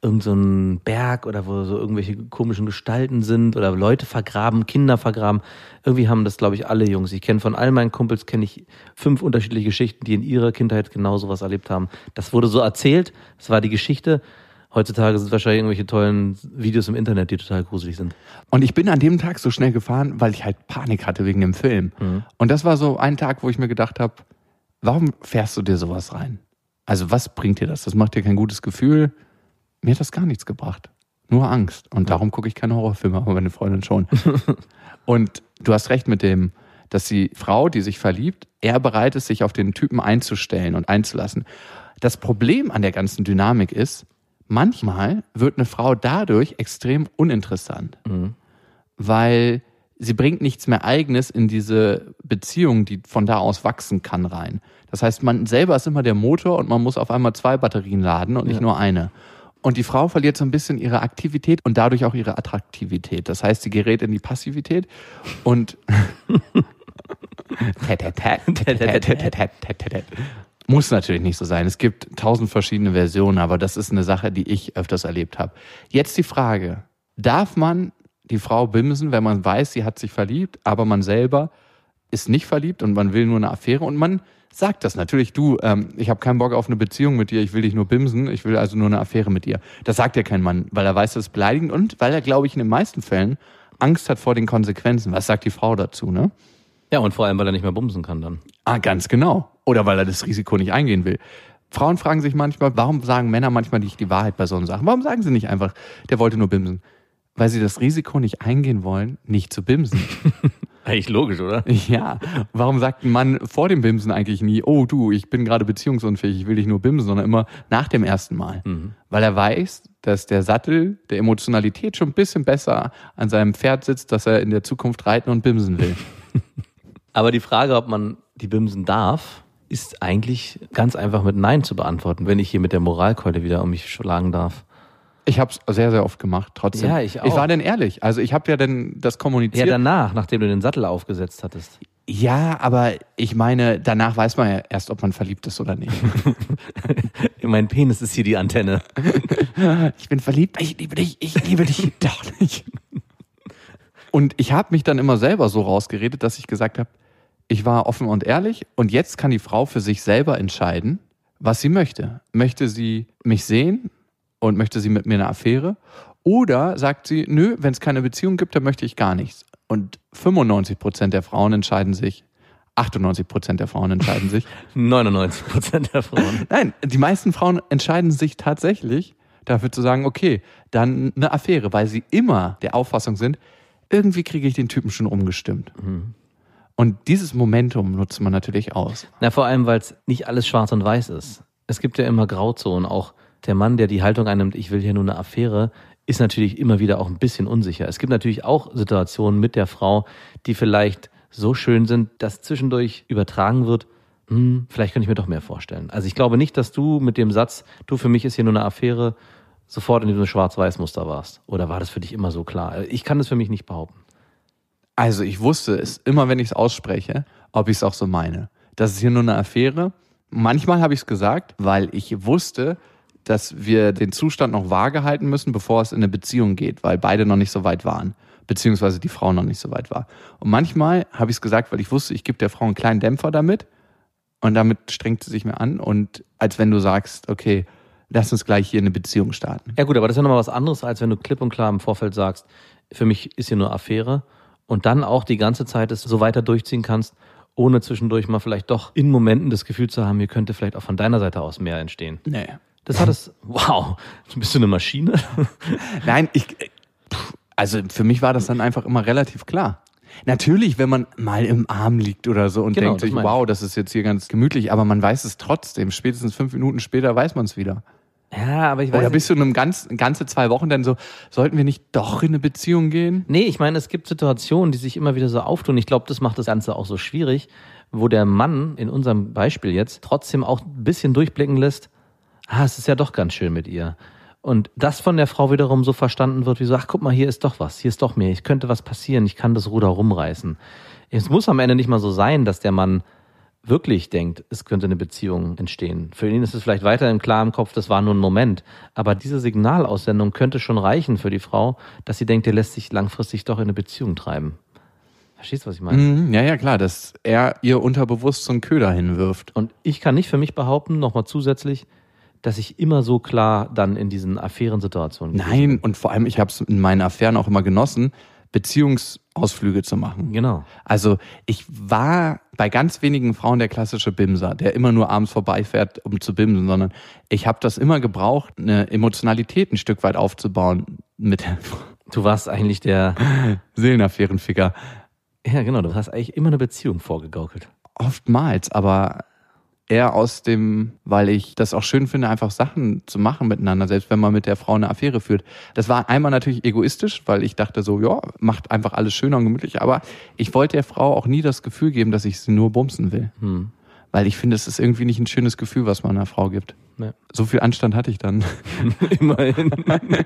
irgend so Berg oder wo so irgendwelche komischen Gestalten sind oder Leute vergraben, Kinder vergraben. Irgendwie haben das, glaube ich, alle Jungs. Ich kenne von all meinen Kumpels kenne ich fünf unterschiedliche Geschichten, die in ihrer Kindheit genau sowas erlebt haben. Das wurde so erzählt, das war die Geschichte. Heutzutage sind es wahrscheinlich irgendwelche tollen Videos im Internet, die total gruselig sind. Und ich bin an dem Tag so schnell gefahren, weil ich halt Panik hatte wegen dem Film. Und das war so ein Tag, wo ich mir gedacht habe, warum fährst du dir sowas rein? Also was bringt dir das? Das macht dir kein gutes Gefühl. Mir hat das gar nichts gebracht. Nur Angst. Und darum gucke ich keine Horrorfilme, aber meine Freundin schon. <laughs> Und du hast recht mit dem, dass die Frau, die sich verliebt, eher bereit ist, sich auf den Typen einzustellen und einzulassen. Das Problem an der ganzen Dynamik ist, manchmal wird eine Frau dadurch extrem uninteressant, weil sie bringt nichts mehr Eigenes in diese Beziehung, die von da aus wachsen kann, rein. Das heißt, man selber ist immer der Motor und man muss auf einmal zwei Batterien laden und nicht nur eine. Und die Frau verliert so ein bisschen ihre Aktivität und dadurch auch ihre Attraktivität. Das heißt, sie gerät in die Passivität und muss natürlich nicht so sein. Es gibt tausend verschiedene Versionen, aber das ist eine Sache, die ich öfters erlebt habe. Jetzt die Frage, darf man die Frau bimsen, wenn man weiß, sie hat sich verliebt, aber man selber ist nicht verliebt und man will nur eine Affäre und man sagt das natürlich, du, ähm, ich habe keinen Bock auf eine Beziehung mit dir, ich will dich nur bimsen, ich will also nur eine Affäre mit dir. Das sagt ja kein Mann, weil er weiß, das ist beleidigend und weil er, glaube ich, in den meisten Fällen Angst hat vor den Konsequenzen. Was sagt die Frau dazu, ne? Ja, und vor allem, weil er nicht mehr bumsen kann dann. Ah, ganz genau. Oder weil er das Risiko nicht eingehen will. Frauen fragen sich manchmal, warum sagen Männer manchmal nicht die Wahrheit bei so Sachen? Warum sagen sie nicht einfach, der wollte nur bimsen? Weil sie das Risiko nicht eingehen wollen, nicht zu bimsen. <laughs> Eigentlich logisch, oder? ja. Warum sagt ein Mann vor dem Bimsen eigentlich nie, oh du, ich bin gerade beziehungsunfähig, ich will dich nur bimsen, sondern immer nach dem ersten Mal? Weil er weiß, dass der Sattel der Emotionalität schon ein bisschen besser an seinem Pferd sitzt, dass er in der Zukunft reiten und bimsen will. <laughs> Aber die Frage, ob man die bimsen darf, ist eigentlich ganz einfach mit Nein zu beantworten, wenn ich hier mit der Moralkeule wieder um mich schlagen darf. Ich habe es sehr, sehr oft gemacht, trotzdem. Ja, ich auch. Ich war denn ehrlich. Also ich habe ja dann das Ja, kommuniziert. danach, nachdem du den Sattel aufgesetzt hattest. Ja, aber ich meine, danach weiß man ja erst, ob man verliebt ist oder nicht. <laughs> mein Penis ist hier die Antenne. <laughs> Ich bin verliebt, ich liebe dich, ich liebe dich doch nicht. <laughs> Und ich habe mich dann immer selber so rausgeredet, dass ich gesagt habe, ich war offen und ehrlich und jetzt kann die Frau für sich selber entscheiden, was sie möchte. Möchte sie mich sehen und möchte sie mit mir eine Affäre? Oder sagt sie, nö, wenn es keine Beziehung gibt, dann möchte ich gar nichts. Und 95 Prozent der Frauen entscheiden sich, 98 Prozent der Frauen entscheiden sich. <laughs> 99 Prozent der Frauen. Nein, die meisten Frauen entscheiden sich tatsächlich dafür zu sagen, okay, dann eine Affäre, weil sie immer der Auffassung sind, irgendwie kriege ich den Typen schon umgestimmt. Und dieses Momentum nutzt man natürlich aus. Na, vor allem, weil es nicht alles schwarz und weiß ist. Es gibt ja immer Grauzonen. Auch der Mann, der die Haltung einnimmt, ich will hier nur eine Affäre, ist natürlich immer wieder auch ein bisschen unsicher. Es gibt natürlich auch Situationen mit der Frau, die vielleicht so schön sind, dass zwischendurch übertragen wird, hm, vielleicht könnte ich mir doch mehr vorstellen. Also ich glaube nicht, dass du mit dem Satz, du für mich ist hier nur eine Affäre, sofort in diesem Schwarz-Weiß-Muster warst. Oder war das für dich immer so klar? Ich kann das für mich nicht behaupten. Also ich wusste es immer, wenn ich es ausspreche, ob ich es auch so meine. Das ist hier nur eine Affäre. Manchmal habe ich es gesagt, weil ich wusste, dass wir den Zustand noch vage halten müssen, bevor es in eine Beziehung geht, weil beide noch nicht so weit waren, beziehungsweise die Frau noch nicht so weit war. Und manchmal habe ich es gesagt, weil ich wusste, ich gebe der Frau einen kleinen Dämpfer damit und damit strengt sie sich mehr an und als wenn du sagst, okay, lass uns gleich hier eine Beziehung starten. Ja gut, aber das ist ja nochmal was anderes, als wenn du klipp und klar im Vorfeld sagst, für mich ist hier nur Affäre und dann auch die ganze Zeit es so weiter durchziehen kannst, ohne zwischendurch mal vielleicht doch in Momenten das Gefühl zu haben, hier könnte vielleicht auch von deiner Seite aus mehr entstehen. Nee. Das hat es, wow, bist du eine Maschine? <laughs> Nein, ich, pff, also für mich war das dann einfach immer relativ klar. Natürlich, wenn man mal im Arm liegt oder so und Genau, denkt sich, wow, das ist jetzt hier ganz gemütlich, aber man weiß es trotzdem. Spätestens fünf Minuten später weiß man es wieder. Ja, aber ich weiß Oder nicht. bist du in einem ganz, ganze zwei Wochen dann so, sollten wir nicht doch in eine Beziehung gehen? Nee, ich meine, es gibt Situationen, die sich immer wieder so auftun. Ich glaube, das macht das Ganze auch so schwierig, wo der Mann in unserem Beispiel jetzt trotzdem auch ein bisschen durchblicken lässt, ah, es ist ja doch ganz schön mit ihr. Und das von der Frau wiederum so verstanden wird, wie so, ach guck mal, hier ist doch was, hier ist doch mehr, ich könnte was passieren, ich kann das Ruder rumreißen. Es muss am Ende nicht mal so sein, dass der Mann wirklich denkt, es könnte eine Beziehung entstehen. Für ihn ist es vielleicht weiterhin klar im Kopf, das war nur ein Moment. Aber diese Signalaussendung könnte schon reichen für die Frau, dass sie denkt, der lässt sich langfristig doch in eine Beziehung treiben. Verstehst du, was ich meine? Mhm, ja, ja, klar, dass er ihr unterbewusst so einen Köder hinwirft. Und ich kann nicht für mich behaupten, nochmal zusätzlich, dass ich immer so klar dann in diesen Affärensituationen gewesen Nein, und vor allem, ich habe es in meinen Affären auch immer genossen, Beziehungsausflüge zu machen. bin. Genau. Also ich war bei ganz wenigen Frauen der klassische Bimser, der immer nur abends vorbeifährt, um zu bimsen, sondern ich habe das immer gebraucht, eine Emotionalität ein Stück weit aufzubauen mit der <laughs> Du warst eigentlich der, Seelenaffärenficker. ja genau, du hast eigentlich immer eine Beziehung vorgegaukelt. Oftmals, aber eher aus dem, weil ich das auch schön finde, einfach Sachen zu machen miteinander, selbst wenn man mit der Frau eine Affäre führt. Das war einmal natürlich egoistisch, weil ich dachte so, ja, macht einfach alles schöner und gemütlich, aber ich wollte der Frau auch nie das Gefühl geben, dass ich sie nur bumsen will. Hm. Weil ich finde, es ist irgendwie nicht ein schönes Gefühl, was man einer Frau gibt. Ja. So viel Anstand hatte ich dann. <laughs> Immerhin.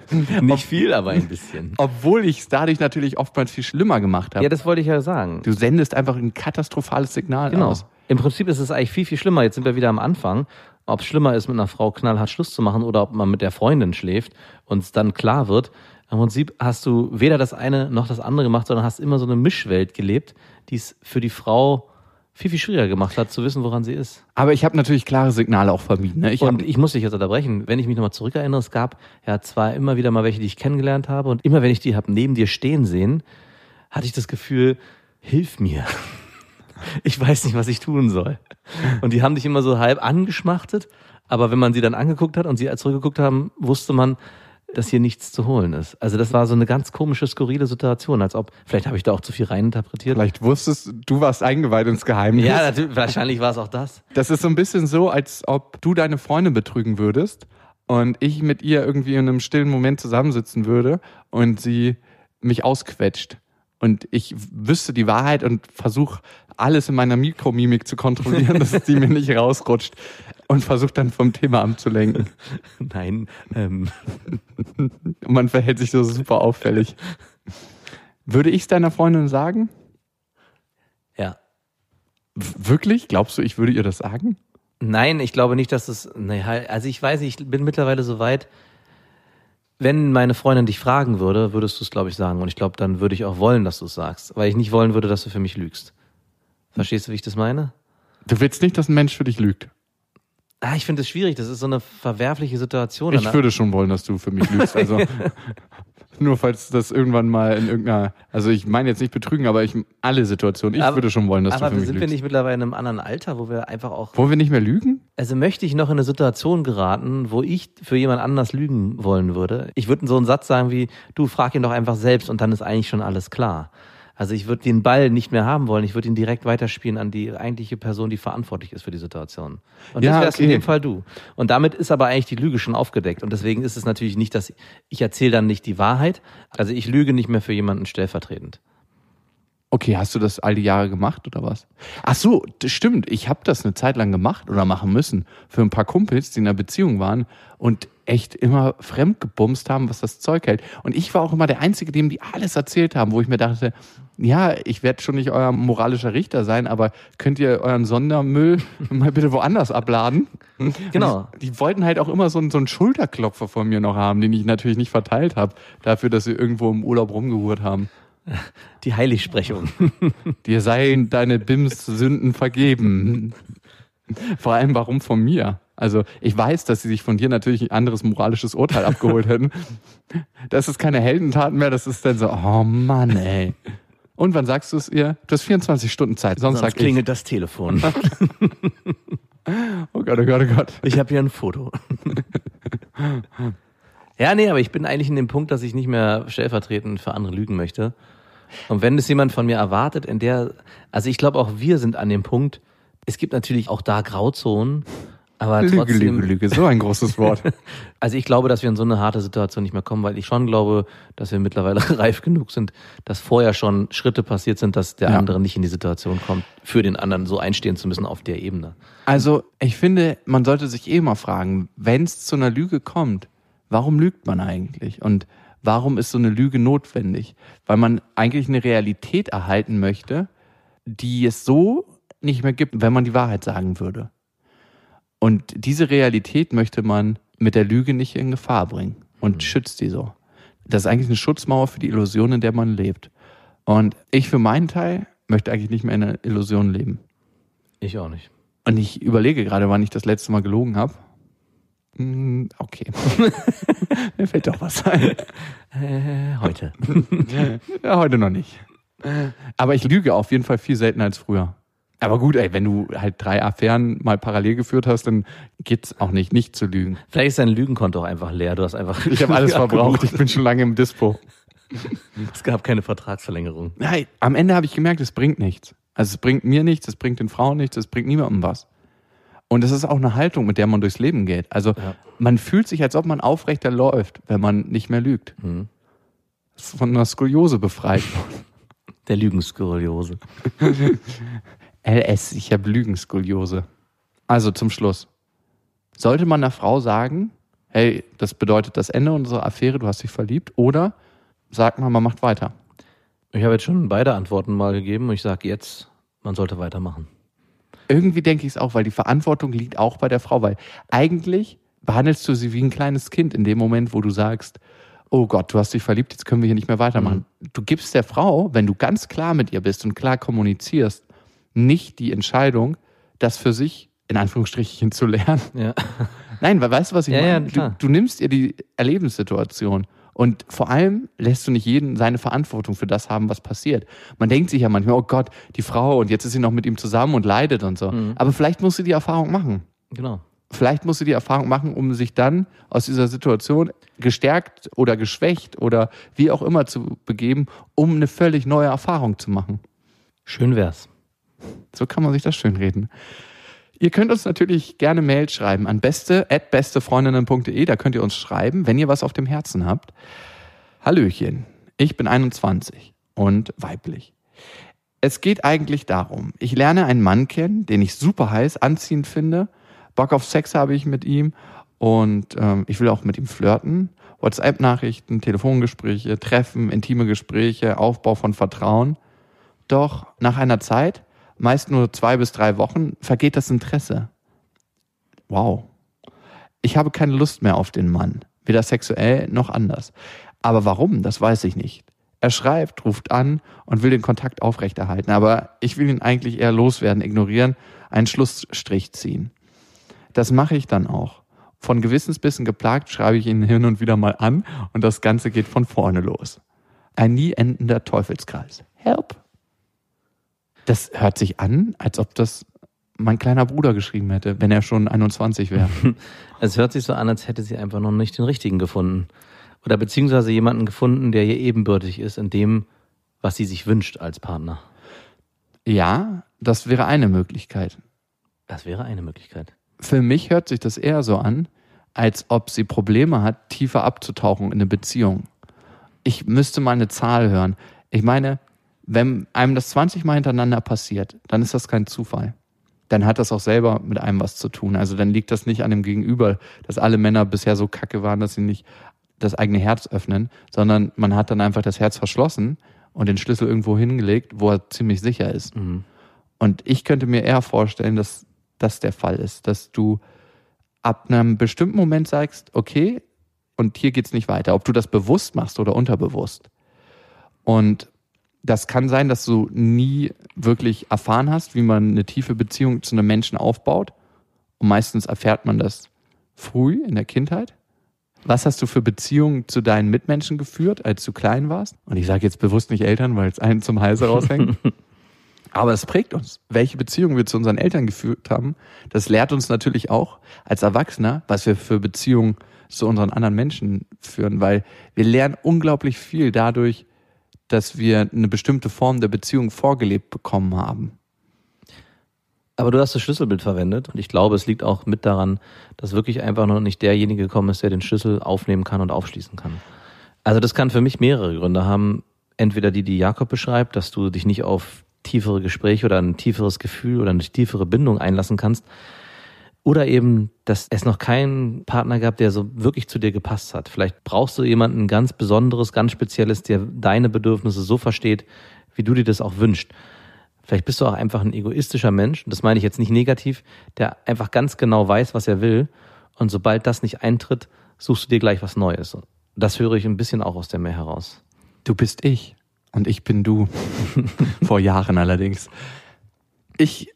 <laughs> Nicht viel, aber ein bisschen. Obwohl ich es dadurch natürlich oftmals viel schlimmer gemacht habe. Ja, das wollte ich ja sagen. du sendest einfach ein katastrophales Signal Genau. aus. Im Prinzip ist es eigentlich viel, viel schlimmer. Jetzt sind wir wieder am Anfang. Ob es schlimmer ist, mit einer Frau knallhart Schluss zu machen oder ob man mit der Freundin schläft und es dann klar wird. Im Prinzip hast du weder das eine noch das andere gemacht, sondern hast immer so eine Mischwelt gelebt, die es für die Frau viel, viel schwieriger gemacht hat, zu wissen, woran sie ist. Aber ich habe natürlich klare Signale auch vermieden. Ne? Ich Und ich muss dich jetzt unterbrechen. Wenn ich mich nochmal zurückerinnere, es gab ja zwar immer wieder mal welche, die ich kennengelernt habe und immer wenn ich die habe neben dir stehen sehen, hatte ich das Gefühl, hilf mir. Ich weiß nicht, was ich tun soll. Und die haben dich immer so halb angeschmachtet, aber wenn man sie dann angeguckt hat und sie zurückgeguckt haben, wusste man, dass hier nichts zu holen ist. Also das war so eine ganz komische, skurrile Situation, als ob, vielleicht habe ich da auch zu viel reininterpretiert. vielleicht wusstest du warst eingeweiht ins Geheimnis. Ja, natürlich, wahrscheinlich war es auch das. Das ist so ein bisschen so, als ob du deine Freundin betrügen würdest und ich mit ihr irgendwie in einem stillen Moment zusammensitzen würde und sie mich ausquetscht. Und ich wüsste die Wahrheit und versuche alles in meiner Mikromimik zu kontrollieren, dass sie mir nicht rausrutscht und versuche dann vom Thema abzulenken. Nein, ähm, man verhält sich so super auffällig. Würde ich es deiner Freundin sagen? ja. Wirklich? Glaubst du, ich würde ihr das sagen? Nein, ich glaube nicht, dass es. Halt, also ich weiß, ich bin mittlerweile so weit. Wenn meine Freundin dich fragen würde, würdest du es, glaube ich, sagen. Und ich glaube, dann würde ich auch wollen, dass du es sagst. Weil ich nicht wollen würde, dass du für mich lügst. Verstehst du, wie ich das meine? Du willst nicht, dass ein Mensch für dich lügt. Ah, ich finde es schwierig. Das ist so eine verwerfliche Situation. Ich würde schon wollen, dass du für mich lügst. Also <laughs> <laughs> nur falls das irgendwann mal in irgendeiner, also ich meine jetzt nicht betrügen, aber ich alle Situationen. Ich Aber- würde schon wollen, dass du aber für mich sind wir lügst. nicht mittlerweile in einem anderen Alter, wo wir einfach auch. Wollen wir nicht mehr lügen? Also möchte ich noch in eine Situation geraten, wo ich für jemand anders lügen wollen würde. Ich würde so einen Satz sagen wie, du frag ihn doch einfach selbst und dann ist eigentlich schon alles klar. Also ich würde den Ball nicht mehr haben wollen, ich würde ihn direkt weiterspielen an die eigentliche Person, die verantwortlich ist für die Situation. Und Ja, das wär's in okay. dem Fall du. Und damit ist aber eigentlich die Lüge schon aufgedeckt. Und deswegen ist es natürlich nicht, dass ich erzähle dann nicht die Wahrheit. Also ich lüge nicht mehr für jemanden stellvertretend. Okay, hast du das all die Jahre gemacht oder was? Ach so, das stimmt. Ich habe das eine Zeit lang gemacht oder machen müssen für ein paar Kumpels, die in einer Beziehung waren und echt immer fremd gebumst haben, was das Zeug hält. Und ich war auch immer der Einzige, dem die alles erzählt haben, wo ich mir dachte, ja, ich werde schon nicht euer moralischer Richter sein, aber könnt ihr euren Sondermüll <laughs> mal bitte woanders abladen? Genau. Die, die wollten halt auch immer so, einen- so einen Schulterklopfer von mir noch haben, den ich natürlich nicht verteilt habe, dafür, dass sie irgendwo im Urlaub rumgehurt haben. <laughs> Die Heiligsprechung. <laughs> Dir seien deine Bims Sünden vergeben. Vor allem, warum von mir? Also, ich weiß, dass sie sich von dir natürlich ein anderes moralisches Urteil abgeholt hätten. Das ist keine Heldentaten mehr, das ist dann so, oh Mann, ey. Und wann sagst du es ihr? Du hast 24 Stunden Zeit, sonst, Sonst sag ich. klingelt das Telefon. <laughs> Oh Gott, oh Gott, oh Gott. Ich habe hier ein Foto. <laughs> ja, nee, aber ich bin eigentlich in dem Punkt, dass ich nicht mehr stellvertretend für andere lügen möchte. Und wenn es jemand von mir erwartet, in der, also ich glaube auch wir sind an dem Punkt, es gibt natürlich auch da Grauzonen, aber Lüge, trotzdem, Lüge, Lüge, so ein großes Wort. <laughs> also ich glaube, dass wir in so eine harte Situation nicht mehr kommen, weil ich schon glaube, dass wir mittlerweile <laughs> reif genug sind, dass vorher schon Schritte passiert sind, dass der Ja. andere nicht in die Situation kommt, für den anderen so einstehen zu müssen auf der Ebene. Also, ich finde, man sollte sich eh mal fragen, wenn es zu einer Lüge kommt, warum lügt man eigentlich? Und warum ist so eine Lüge notwendig? Weil man eigentlich eine Realität erhalten möchte, die es so nicht mehr gibt, wenn man die Wahrheit sagen würde. Und diese Realität möchte man mit der Lüge nicht in Gefahr bringen und schützt die so. Das ist eigentlich eine Schutzmauer für die Illusion, in der man lebt. Und ich für meinen Teil möchte eigentlich nicht mehr in einer Illusion leben. Ich auch nicht. Und ich überlege gerade, wann ich das letzte Mal gelogen habe. Hm, Okay. <laughs> Mir fällt doch was ein. Äh, heute. <laughs> Ja, heute noch nicht. <laughs> Aber ich lüge auf jeden Fall viel seltener als früher. Aber gut, ey, wenn du halt drei Affären mal parallel geführt hast, dann geht's auch nicht, nicht zu lügen. Vielleicht ist dein Lügenkonto auch einfach leer. Du hast einfach. Ich habe alles <laughs> verbraucht. Ich bin schon lange im Dispo. <laughs> Es gab keine Vertragsverlängerung. Nein, am Ende habe ich gemerkt, es bringt nichts. Also es bringt mir nichts, es bringt den Frauen nichts, es bringt niemandem was. Und das ist auch eine Haltung, mit der man durchs Leben geht. Also Ja. man fühlt sich, als ob man aufrechter läuft, wenn man nicht mehr lügt. Mhm. Ist von einer Skoliose befreit. Der Lügenskuriose. <laughs> LS, ich habe Lügenskoliose. Also zum Schluss. Sollte man einer Frau sagen, hey, das bedeutet das Ende unserer Affäre, du hast dich verliebt, oder sagt man, man macht weiter? Ich habe jetzt schon beide Antworten mal gegeben und ich sage jetzt, man sollte weitermachen. Irgendwie denke ich es auch, weil die Verantwortung liegt auch bei der Frau, weil eigentlich behandelst du sie wie ein kleines Kind in dem Moment, wo du sagst, oh Gott, du hast dich verliebt, jetzt können wir hier nicht mehr weitermachen. Du gibst der Frau, wenn du ganz klar mit ihr bist und klar kommunizierst, nicht die Entscheidung, das für sich in Anführungsstrichen zu lernen. Ja. <laughs> Nein, weil weißt du, was ich Ja, ja, meine? klar. du, du nimmst ihr die Erlebenssituation und vor allem lässt du nicht jeden seine Verantwortung für das haben, was passiert. Man denkt sich ja manchmal, oh Gott, die Frau und jetzt ist sie noch mit ihm zusammen und leidet und so. Mhm. Aber vielleicht muss sie die Erfahrung machen. Genau. Vielleicht muss sie die Erfahrung machen, um sich dann aus dieser Situation gestärkt oder geschwächt oder wie auch immer zu begeben, um eine völlig neue Erfahrung zu machen. Schön wär's. So kann man sich das schönreden. Ihr könnt uns natürlich gerne Mail schreiben an beste at bestefreundinnen.de. Da könnt ihr uns schreiben, wenn ihr was auf dem Herzen habt. Hallöchen, ich bin 21 und weiblich. Es geht eigentlich darum, ich lerne einen Mann kennen, den ich super heiß, anziehend finde. Bock auf Sex habe ich mit ihm und ähm, ich will auch mit ihm flirten. WhatsApp-Nachrichten, Telefongespräche, Treffen, intime Gespräche, Aufbau von Vertrauen. Doch nach einer Zeit, meist nur zwei bis drei Wochen, vergeht das Interesse. Wow. Ich habe keine Lust mehr auf den Mann, weder sexuell noch anders. Aber warum, das weiß ich nicht. Er schreibt, ruft an und will den Kontakt aufrechterhalten. Aber ich will ihn eigentlich eher loswerden, ignorieren, einen Schlussstrich ziehen. Das mache ich dann auch. Von Gewissensbissen geplagt schreibe ich ihn hin und wieder mal an und das Ganze geht von vorne los. Ein nie endender Teufelskreis. Help. Das hört sich an, als ob das mein kleiner Bruder geschrieben hätte, wenn er schon 21 wäre. <laughs> Es hört sich so an, als hätte sie einfach noch nicht den richtigen gefunden. Oder beziehungsweise jemanden gefunden, der ihr ebenbürtig ist in dem, was sie sich wünscht als Partner. Ja, das wäre eine Möglichkeit. Das wäre eine Möglichkeit. Für mich hört sich das eher so an, als ob sie Probleme hat, tiefer abzutauchen in eine Beziehung. Ich müsste mal eine Zahl hören. Ich meine, wenn einem das 20 Mal hintereinander passiert, dann ist das kein Zufall. Dann hat das auch selber mit einem was zu tun. Also dann liegt das nicht an dem Gegenüber, dass alle Männer bisher so kacke waren, dass sie nicht das eigene Herz öffnen, sondern man hat dann einfach das Herz verschlossen und den Schlüssel irgendwo hingelegt, wo er ziemlich sicher ist. Mhm. Und ich könnte mir eher vorstellen, dass das der Fall ist, dass du ab einem bestimmten Moment sagst, okay, und hier geht's nicht weiter, ob du das bewusst machst oder unterbewusst. Und das kann sein, dass du nie wirklich erfahren hast, wie man eine tiefe Beziehung zu einem Menschen aufbaut. Und meistens erfährt man das früh in der Kindheit. Was hast du für Beziehungen zu deinen Mitmenschen geführt, als du klein warst? Und ich sage jetzt bewusst nicht Eltern, weil es einen zum Halse raushängt. <laughs> Aber es prägt uns, welche Beziehungen wir zu unseren Eltern geführt haben. Das lehrt uns natürlich auch als Erwachsener, was wir für Beziehungen zu unseren anderen Menschen führen, weil wir lernen unglaublich viel dadurch, dass wir eine bestimmte Form der Beziehung vorgelebt bekommen haben. Aber du hast das Schlüsselbild verwendet und ich glaube, es liegt auch mit daran, dass wirklich einfach noch nicht derjenige gekommen ist, der den Schlüssel aufnehmen kann und aufschließen kann. Also das kann für mich mehrere Gründe haben. Entweder die, die Jakob beschreibt, dass du dich nicht auf tiefere Gespräche oder ein tieferes Gefühl oder eine tiefere Bindung einlassen kannst. Oder eben, dass es noch keinen Partner gab, der so wirklich zu dir gepasst hat. Vielleicht brauchst du jemanden ganz Besonderes, ganz Spezielles, der deine Bedürfnisse so versteht, wie du dir das auch wünschst. Vielleicht bist du auch einfach ein egoistischer Mensch, und das meine ich jetzt nicht negativ, der einfach ganz genau weiß, was er will. Und sobald das nicht eintritt, suchst du dir gleich was Neues. Das höre ich ein bisschen auch aus der Mehr heraus. Du bist ich und ich bin du. <laughs> Vor Jahren allerdings. Ich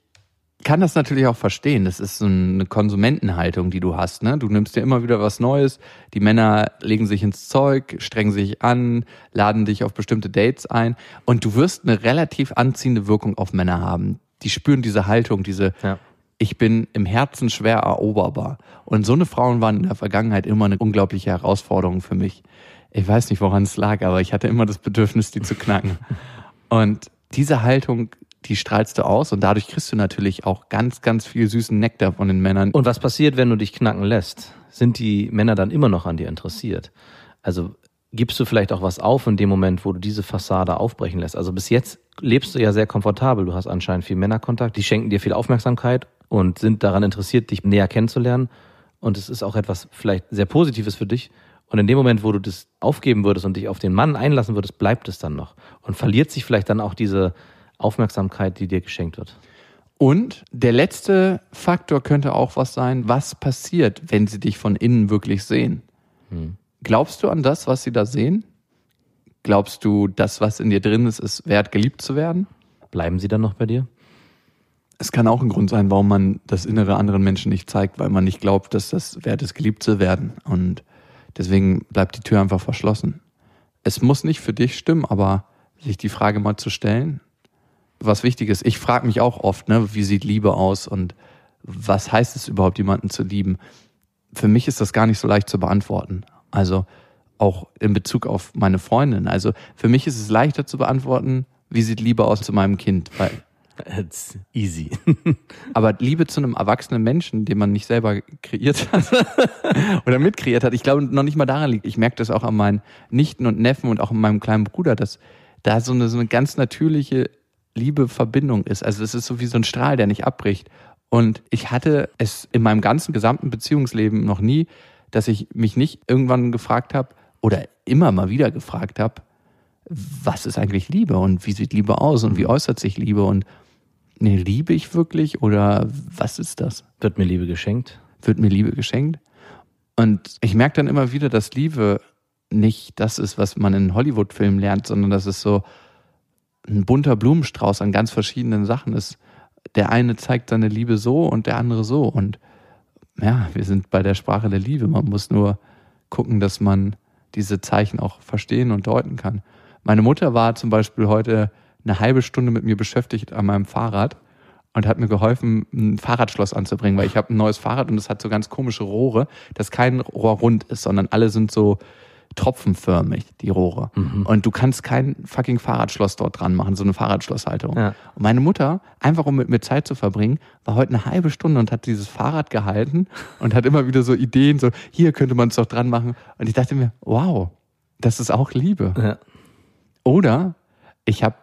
kann das natürlich auch verstehen. Das ist so eine Konsumentenhaltung, die du hast. Ne? Du nimmst dir immer wieder was Neues. Die Männer legen sich ins Zeug, strengen sich an, laden dich auf bestimmte Dates ein. Und du wirst eine relativ anziehende Wirkung auf Männer haben. Die spüren diese Haltung, diese, Ja. ich bin im Herzen schwer eroberbar. Und so eine Frauen waren in der Vergangenheit immer eine unglaubliche Herausforderung für mich. Ich weiß nicht, woran es lag, aber ich hatte immer das Bedürfnis, die zu knacken. <laughs> Und diese Haltung, die strahlst du aus und dadurch kriegst du natürlich auch ganz, ganz viel süßen Nektar von den Männern. Und was passiert, wenn du dich knacken lässt? Sind die Männer dann immer noch an dir interessiert? Also gibst du vielleicht auch was auf in dem Moment, wo du diese Fassade aufbrechen lässt? Also bis jetzt lebst du ja sehr komfortabel. Du hast anscheinend viel Männerkontakt. Die schenken dir viel Aufmerksamkeit und sind daran interessiert, dich näher kennenzulernen. Und es ist auch etwas vielleicht sehr Positives für dich. Und in dem Moment, wo du das aufgeben würdest und dich auf den Mann einlassen würdest, bleibt es dann noch. Und verliert sich vielleicht dann auch diese Aufmerksamkeit, die dir geschenkt wird. Und der letzte Faktor könnte auch was sein, was passiert, wenn sie dich von innen wirklich sehen. Glaubst du an das, was sie da sehen? Glaubst du, das, was in dir drin ist, ist wert, geliebt zu werden? Bleiben sie dann noch bei dir? Es kann auch ein Grund sein, warum man das Innere anderen Menschen nicht zeigt, weil man nicht glaubt, dass das wert ist, geliebt zu werden. Und deswegen bleibt die Tür einfach verschlossen. Es muss nicht für dich stimmen, aber sich die Frage mal zu stellen, was wichtig ist. Ich frage mich auch oft, ne, wie sieht Liebe aus und was heißt es überhaupt, jemanden zu lieben? Für mich ist das gar nicht so leicht zu beantworten. Also auch in Bezug auf meine Freundin. Also für mich ist es leichter zu beantworten, wie sieht Liebe aus zu meinem Kind, weil It's easy. <laughs> aber Liebe zu einem erwachsenen Menschen, den man nicht selber kreiert hat <laughs> oder mitkreiert hat, ich glaube noch nicht mal daran liegt. Ich merke das auch an meinen Nichten und Neffen und auch an meinem kleinen Bruder, dass da so eine, so eine ganz natürliche Liebe Verbindung ist. Also es ist so wie so ein Strahl, der nicht abbricht. Und ich hatte es in meinem ganzen gesamten Beziehungsleben noch nie, dass ich mich nicht irgendwann gefragt habe oder immer mal wieder gefragt habe, was ist eigentlich Liebe und wie sieht Liebe aus und wie äußert sich Liebe und nee, liebe ich wirklich oder was ist das? Wird mir Liebe geschenkt? Wird mir Liebe geschenkt? Und ich merke dann immer wieder, dass Liebe nicht das ist, was man in Hollywood-Filmen lernt, sondern dass es so ein bunter Blumenstrauß an ganz verschiedenen Sachen ist. Der eine zeigt seine Liebe so und der andere so. Und ja, wir sind bei der Sprache der Liebe. Man muss nur gucken, dass man diese Zeichen auch verstehen und deuten kann. Meine Mutter war zum Beispiel heute eine halbe Stunde mit mir beschäftigt an meinem Fahrrad und hat mir geholfen, ein Fahrradschloss anzubringen, weil ich habe ein neues Fahrrad und es hat so ganz komische Rohre, dass kein Rohr rund ist, sondern alle sind so tropfenförmig, die Rohre. Mhm. Und du kannst kein fucking Fahrradschloss dort dran machen, so eine Fahrradschlosshalterung. Ja. Und meine Mutter, einfach um mit mir Zeit zu verbringen, war heute eine halbe Stunde und hat dieses Fahrrad gehalten und hat immer wieder so Ideen, so hier könnte man es doch dran machen. Und ich dachte mir, wow, das ist auch Liebe. Ja. Oder ich habe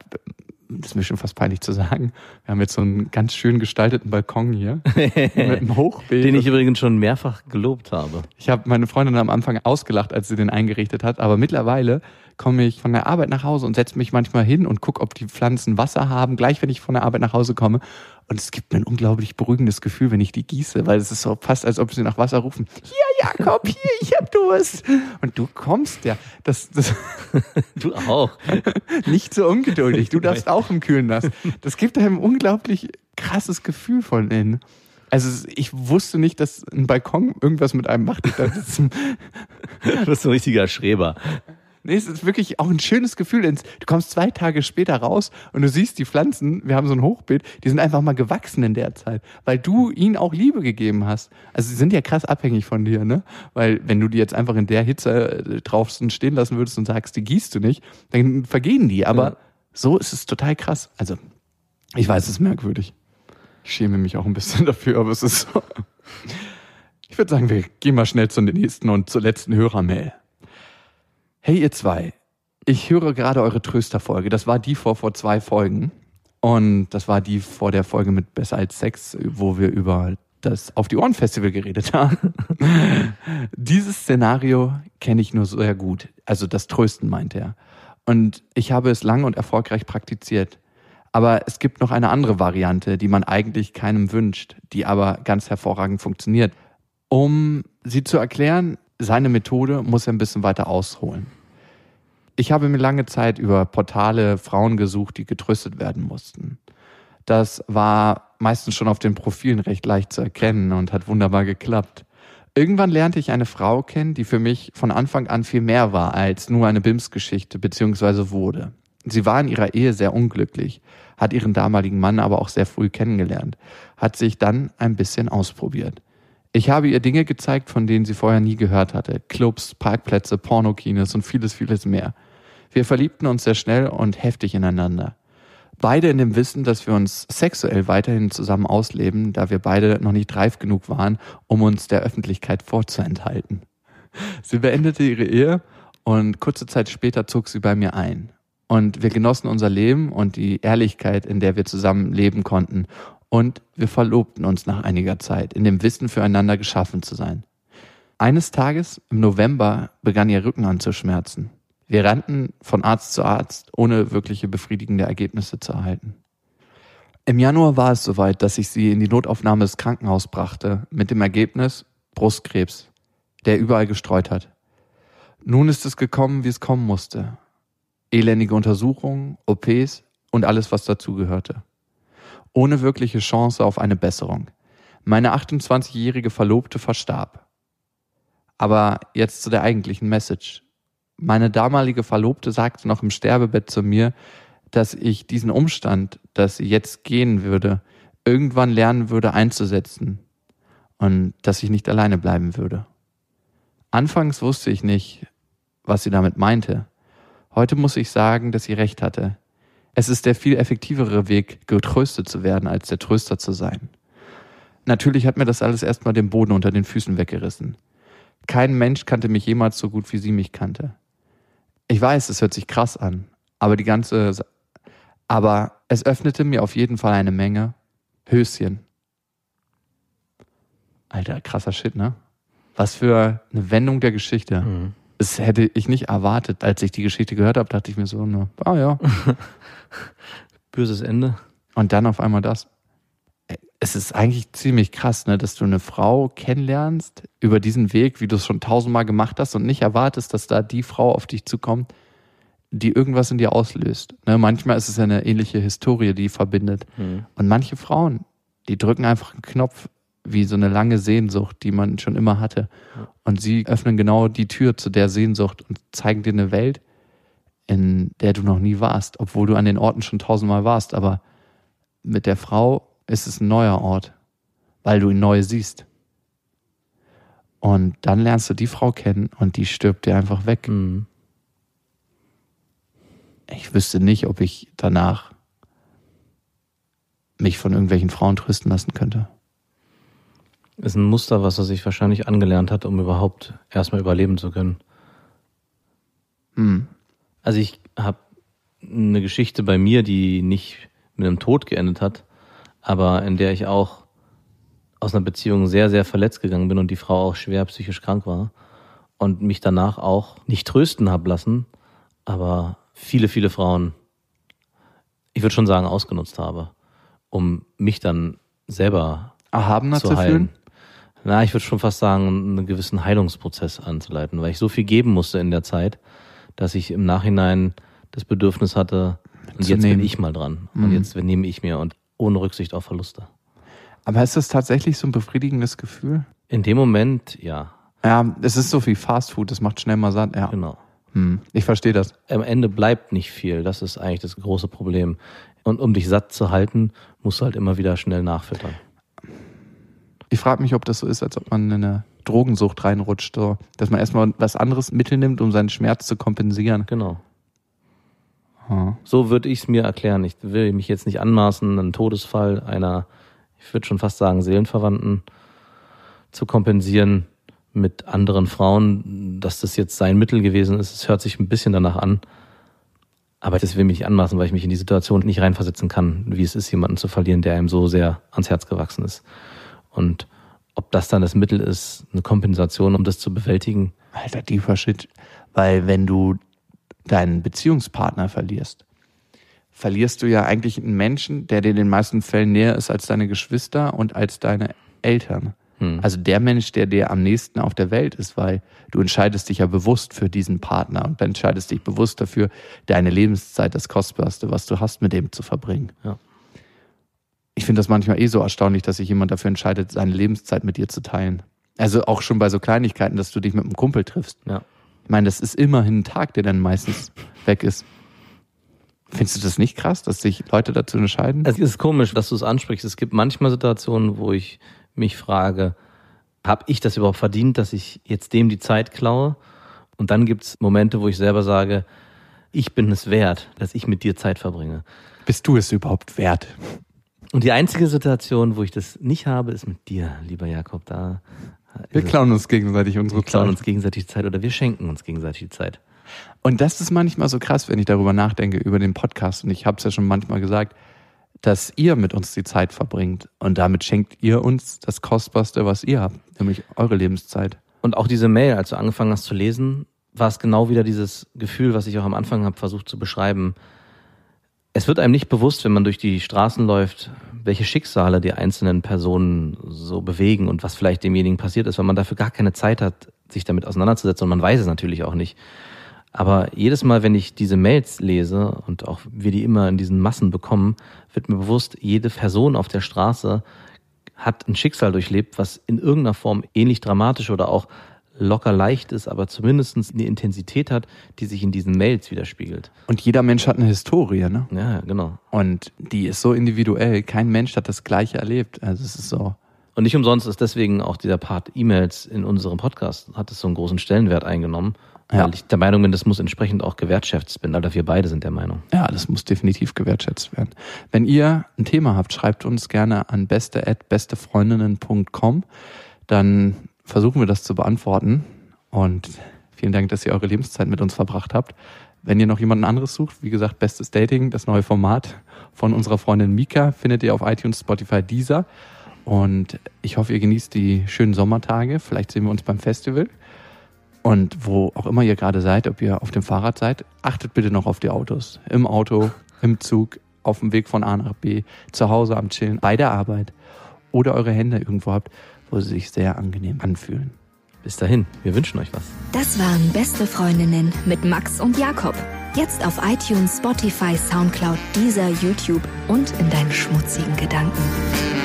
das ist mir schon fast peinlich zu sagen. Wir haben jetzt so einen ganz schön gestalteten Balkon hier <laughs> mit einem Hochbeet. Den ich übrigens schon mehrfach gelobt habe. Ich habe meine Freundin am Anfang ausgelacht, als sie den eingerichtet hat, aber mittlerweile komme ich von der Arbeit nach Hause und setze mich manchmal hin und gucke, ob die Pflanzen Wasser haben, gleich wenn ich von der Arbeit nach Hause komme. Und es gibt mir ein unglaublich beruhigendes Gefühl, wenn ich die gieße, weil es ist so fast, als ob sie nach Wasser rufen. Hier, Jakob, hier, ich hab Durst. Und du kommst ja. Das, das <laughs> du auch. <laughs> Nicht so ungeduldig. Du darfst auch im Kühlen nass. Das gibt einem ein unglaublich krasses Gefühl von innen. Also ich wusste nicht, dass ein Balkon irgendwas mit einem macht. <laughs> du bist ein richtiger Schreber. Nee, es ist wirklich auch ein schönes Gefühl. Du kommst zwei Tage später raus und du siehst die Pflanzen, wir haben so ein Hochbeet, die sind einfach mal gewachsen in der Zeit, weil du ihnen auch Liebe gegeben hast. Also sie sind ja krass abhängig von dir, ne? Weil wenn du die jetzt einfach in der Hitze äh, draußen stehen lassen würdest und sagst, die gießt du nicht, dann vergehen die. Aber ja. so ist es total krass. Also ich weiß, es ist merkwürdig. Ich schäme mich auch ein bisschen <laughs> dafür, aber es ist so. Ich würde sagen, wir gehen mal schnell zu den nächsten und zur letzten Hörermail. Hey ihr zwei, ich höre gerade eure Trösterfolge. Das war die vor vor zwei Folgen und das war die vor der Folge mit Besser als Sex, wo wir über das Auf die Ohren Festival geredet <laughs> haben. Dieses Szenario kenne ich nur sehr gut. Also das Trösten meint er. Und ich habe es lang und erfolgreich praktiziert. Aber es gibt noch eine andere Variante, die man eigentlich keinem wünscht, die aber ganz hervorragend funktioniert. Um sie zu erklären, seine Methode muss er ein bisschen weiter ausholen. Ich habe mir lange Zeit über Portale Frauen gesucht, die getröstet werden mussten. Das war meistens schon auf den Profilen recht leicht zu erkennen und hat wunderbar geklappt. Irgendwann lernte ich eine Frau kennen, die für mich von Anfang an viel mehr war als nur eine BIMS-Geschichte beziehungsweise wurde. Sie war in ihrer Ehe sehr unglücklich, hat ihren damaligen Mann aber auch sehr früh kennengelernt, hat sich dann ein bisschen ausprobiert. Ich habe ihr Dinge gezeigt, von denen sie vorher nie gehört hatte. Clubs, Parkplätze, Pornokines und vieles, vieles mehr. Wir verliebten uns sehr schnell und heftig ineinander. Beide in dem Wissen, dass wir uns sexuell weiterhin zusammen ausleben, da wir beide noch nicht reif genug waren, um uns der Öffentlichkeit vorzuenthalten. Sie beendete ihre Ehe und kurze Zeit später zog sie bei mir ein. Und wir genossen unser Leben und die Ehrlichkeit, in der wir zusammen leben konnten und wir verlobten uns nach einiger Zeit, in dem Wissen, füreinander geschaffen zu sein. Eines Tages im November begann ihr Rücken an zu schmerzen. Wir rannten von Arzt zu Arzt, ohne wirkliche befriedigende Ergebnisse zu erhalten. Im Januar war es soweit, dass ich sie in die Notaufnahme des Krankenhauses brachte, mit dem Ergebnis Brustkrebs, der überall gestreut hat. Nun ist es gekommen, wie es kommen musste. Elendige Untersuchungen, OPs und alles, was dazugehörte ohne wirkliche Chance auf eine Besserung. Meine 28-jährige Verlobte verstarb. Aber jetzt zu der eigentlichen Message. Meine damalige Verlobte sagte noch im Sterbebett zu mir, dass ich diesen Umstand, dass sie jetzt gehen würde, irgendwann lernen würde einzusetzen und dass ich nicht alleine bleiben würde. Anfangs wusste ich nicht, was sie damit meinte. Heute muss ich sagen, dass sie recht hatte. Es ist der viel effektivere Weg, getröstet zu werden, als der Tröster zu sein. Natürlich hat mir das alles erstmal den Boden unter den Füßen weggerissen. Kein Mensch kannte mich jemals so gut, wie sie mich kannte. Ich weiß, es hört sich krass an, aber die ganze, aber es öffnete mir auf jeden Fall eine Menge Höschen. Alter, krasser Shit, ne? Was für eine Wendung der Geschichte. Mhm das hätte ich nicht erwartet. Als ich die Geschichte gehört habe, dachte ich mir so, ne, ah ja. <laughs> Böses Ende. Und dann auf einmal das. es ist eigentlich ziemlich krass, ne, dass du eine Frau kennenlernst über diesen Weg, wie du es schon tausendmal gemacht hast und nicht erwartest, dass da die Frau auf dich zukommt, die irgendwas in dir auslöst. Ne, manchmal ist es ja eine ähnliche Historie, die verbindet. Mhm. Und manche Frauen, die drücken einfach einen Knopf wie so eine lange Sehnsucht, die man schon immer hatte. Und sie öffnen genau die Tür zu der Sehnsucht und zeigen dir eine Welt, in der du noch nie warst, obwohl du an den Orten schon tausendmal warst. Aber mit der Frau ist es ein neuer Ort, weil du ihn neu siehst. Und dann lernst du die Frau kennen und die stirbt dir einfach weg. Mhm. Ich wüsste nicht, ob ich danach mich von irgendwelchen Frauen trösten lassen könnte. Ist ein Muster, was er sich wahrscheinlich angelernt hat, um überhaupt erstmal überleben zu können. Hm. Also ich habe eine Geschichte bei mir, die nicht mit einem Tod geendet hat, aber in der ich auch aus einer Beziehung sehr, sehr verletzt gegangen bin und die Frau auch schwer psychisch krank war und mich danach auch nicht trösten hab lassen, aber viele, viele Frauen, ich würde schon sagen, ausgenutzt habe, um mich dann selber Erhabener zu zu heilen. fühlen? Na, ich würde schon fast sagen, einen gewissen Heilungsprozess anzuleiten, weil ich so viel geben musste in der Zeit, dass ich im Nachhinein das Bedürfnis hatte, und jetzt nehmen. bin ich mal dran. Und Mhm. jetzt nehme ich mir und ohne Rücksicht auf Verluste. Aber ist das tatsächlich so ein befriedigendes Gefühl? In dem Moment, ja, Ja, es ist so wie Fast Food, das macht schnell mal satt. Ja, genau. hm. ich verstehe das. Am Ende bleibt nicht viel. Das ist eigentlich das große Problem. Und um dich satt zu halten, musst du halt immer wieder schnell nachfüttern. Ich frage mich, ob das so ist, als ob man in eine Drogensucht reinrutscht, so, dass man erstmal was anderes Mittel nimmt, um seinen Schmerz zu kompensieren. Genau. Hm. So würde ich es mir erklären. Ich will mich jetzt nicht anmaßen, einen Todesfall einer, ich würde schon fast sagen, Seelenverwandten zu kompensieren mit anderen Frauen, dass das jetzt sein Mittel gewesen ist. Es hört sich ein bisschen danach an. Aber das will mich nicht anmaßen, weil ich mich in die Situation nicht reinversetzen kann, wie es ist, jemanden zu verlieren, der einem so sehr ans Herz gewachsen ist. Und ob das dann das Mittel ist, eine Kompensation, um das zu bewältigen, Alter, tiefer Shit. Weil wenn du deinen Beziehungspartner verlierst, verlierst du ja eigentlich einen Menschen, der dir in den meisten Fällen näher ist als deine Geschwister und als deine Eltern. Hm. Also der Mensch, der dir am nächsten auf der Welt ist, weil du entscheidest dich ja bewusst für diesen Partner und entscheidest dich bewusst dafür, deine Lebenszeit, das Kostbarste, was du hast, mit dem zu verbringen. Ja. Ich finde das manchmal eh so erstaunlich, dass sich jemand dafür entscheidet, seine Lebenszeit mit dir zu teilen. Also auch schon bei so Kleinigkeiten, dass du dich mit einem Kumpel triffst. ja. Ich meine, das ist immerhin ein Tag, der dann meistens weg ist. Findest du das nicht krass, dass sich Leute dazu entscheiden? Es ist komisch, dass du es ansprichst. Es gibt manchmal Situationen, wo ich mich frage, habe ich das überhaupt verdient, dass ich jetzt dem die Zeit klaue? Und dann gibt es Momente, wo ich selber sage, ich bin es wert, dass ich mit dir Zeit verbringe. Bist du es überhaupt wert? Und die einzige Situation, wo ich das nicht habe, ist mit dir, lieber Jakob. Da Wir klauen uns gegenseitig unsere wir klauen Zeit. uns gegenseitig Zeit oder wir schenken uns gegenseitig die Zeit. Und das ist manchmal so krass, wenn ich darüber nachdenke, über den Podcast. Und ich habe es ja schon manchmal gesagt, dass ihr mit uns die Zeit verbringt. Und damit schenkt ihr uns das Kostbarste, was ihr habt, nämlich eure Lebenszeit. Und auch diese Mail, als du angefangen hast zu lesen, war es genau wieder dieses Gefühl, was ich auch am Anfang habe versucht zu beschreiben. Es wird einem nicht bewusst, wenn man durch die Straßen läuft, welche Schicksale die einzelnen Personen so bewegen und was vielleicht demjenigen passiert ist, weil man dafür gar keine Zeit hat, sich damit auseinanderzusetzen und man weiß es natürlich auch nicht. Aber jedes Mal, wenn ich diese Mails lese und auch wir die immer in diesen Massen bekommen, wird mir bewusst, jede Person auf der Straße hat ein Schicksal durchlebt, was in irgendeiner Form ähnlich dramatisch oder auch locker leicht ist, aber zumindest eine Intensität hat, die sich in diesen Mails widerspiegelt. Und jeder Mensch hat eine Historie, ne? Ja, genau. Und die ist so individuell. Kein Mensch hat das Gleiche erlebt. Also es ist so. Und nicht umsonst ist deswegen auch dieser Part E-Mails in unserem Podcast, hat es so einen großen Stellenwert eingenommen, Ja. weil ich der Meinung bin, das muss entsprechend auch gewertschätzt werden, oder wir beide sind der Meinung. Ja, das muss definitiv gewertschätzt werden. Wenn ihr ein Thema habt, schreibt uns gerne an beste@bestefreundinnen.com. Dann versuchen wir das zu beantworten. Und vielen Dank, dass ihr eure Lebenszeit mit uns verbracht habt. Wenn ihr noch jemanden anderes sucht, wie gesagt, Bestes Dating, das neue Format von unserer Freundin Mika, findet ihr auf iTunes, Spotify, Deezer. Und ich hoffe, ihr genießt die schönen Sommertage. Vielleicht sehen wir uns beim Festival. Und wo auch immer ihr gerade seid, ob ihr auf dem Fahrrad seid, achtet bitte noch auf die Autos. Im Auto, im Zug, auf dem Weg von A nach B, zu Hause am Chillen, bei der Arbeit oder eure Hände irgendwo habt, wo sie sich sehr angenehm anfühlen. Bis dahin, wir wünschen euch was. Das waren Beste Freundinnen mit Max und Jakob. Jetzt auf iTunes, Spotify, Soundcloud, dieser YouTube und in deinen schmutzigen Gedanken.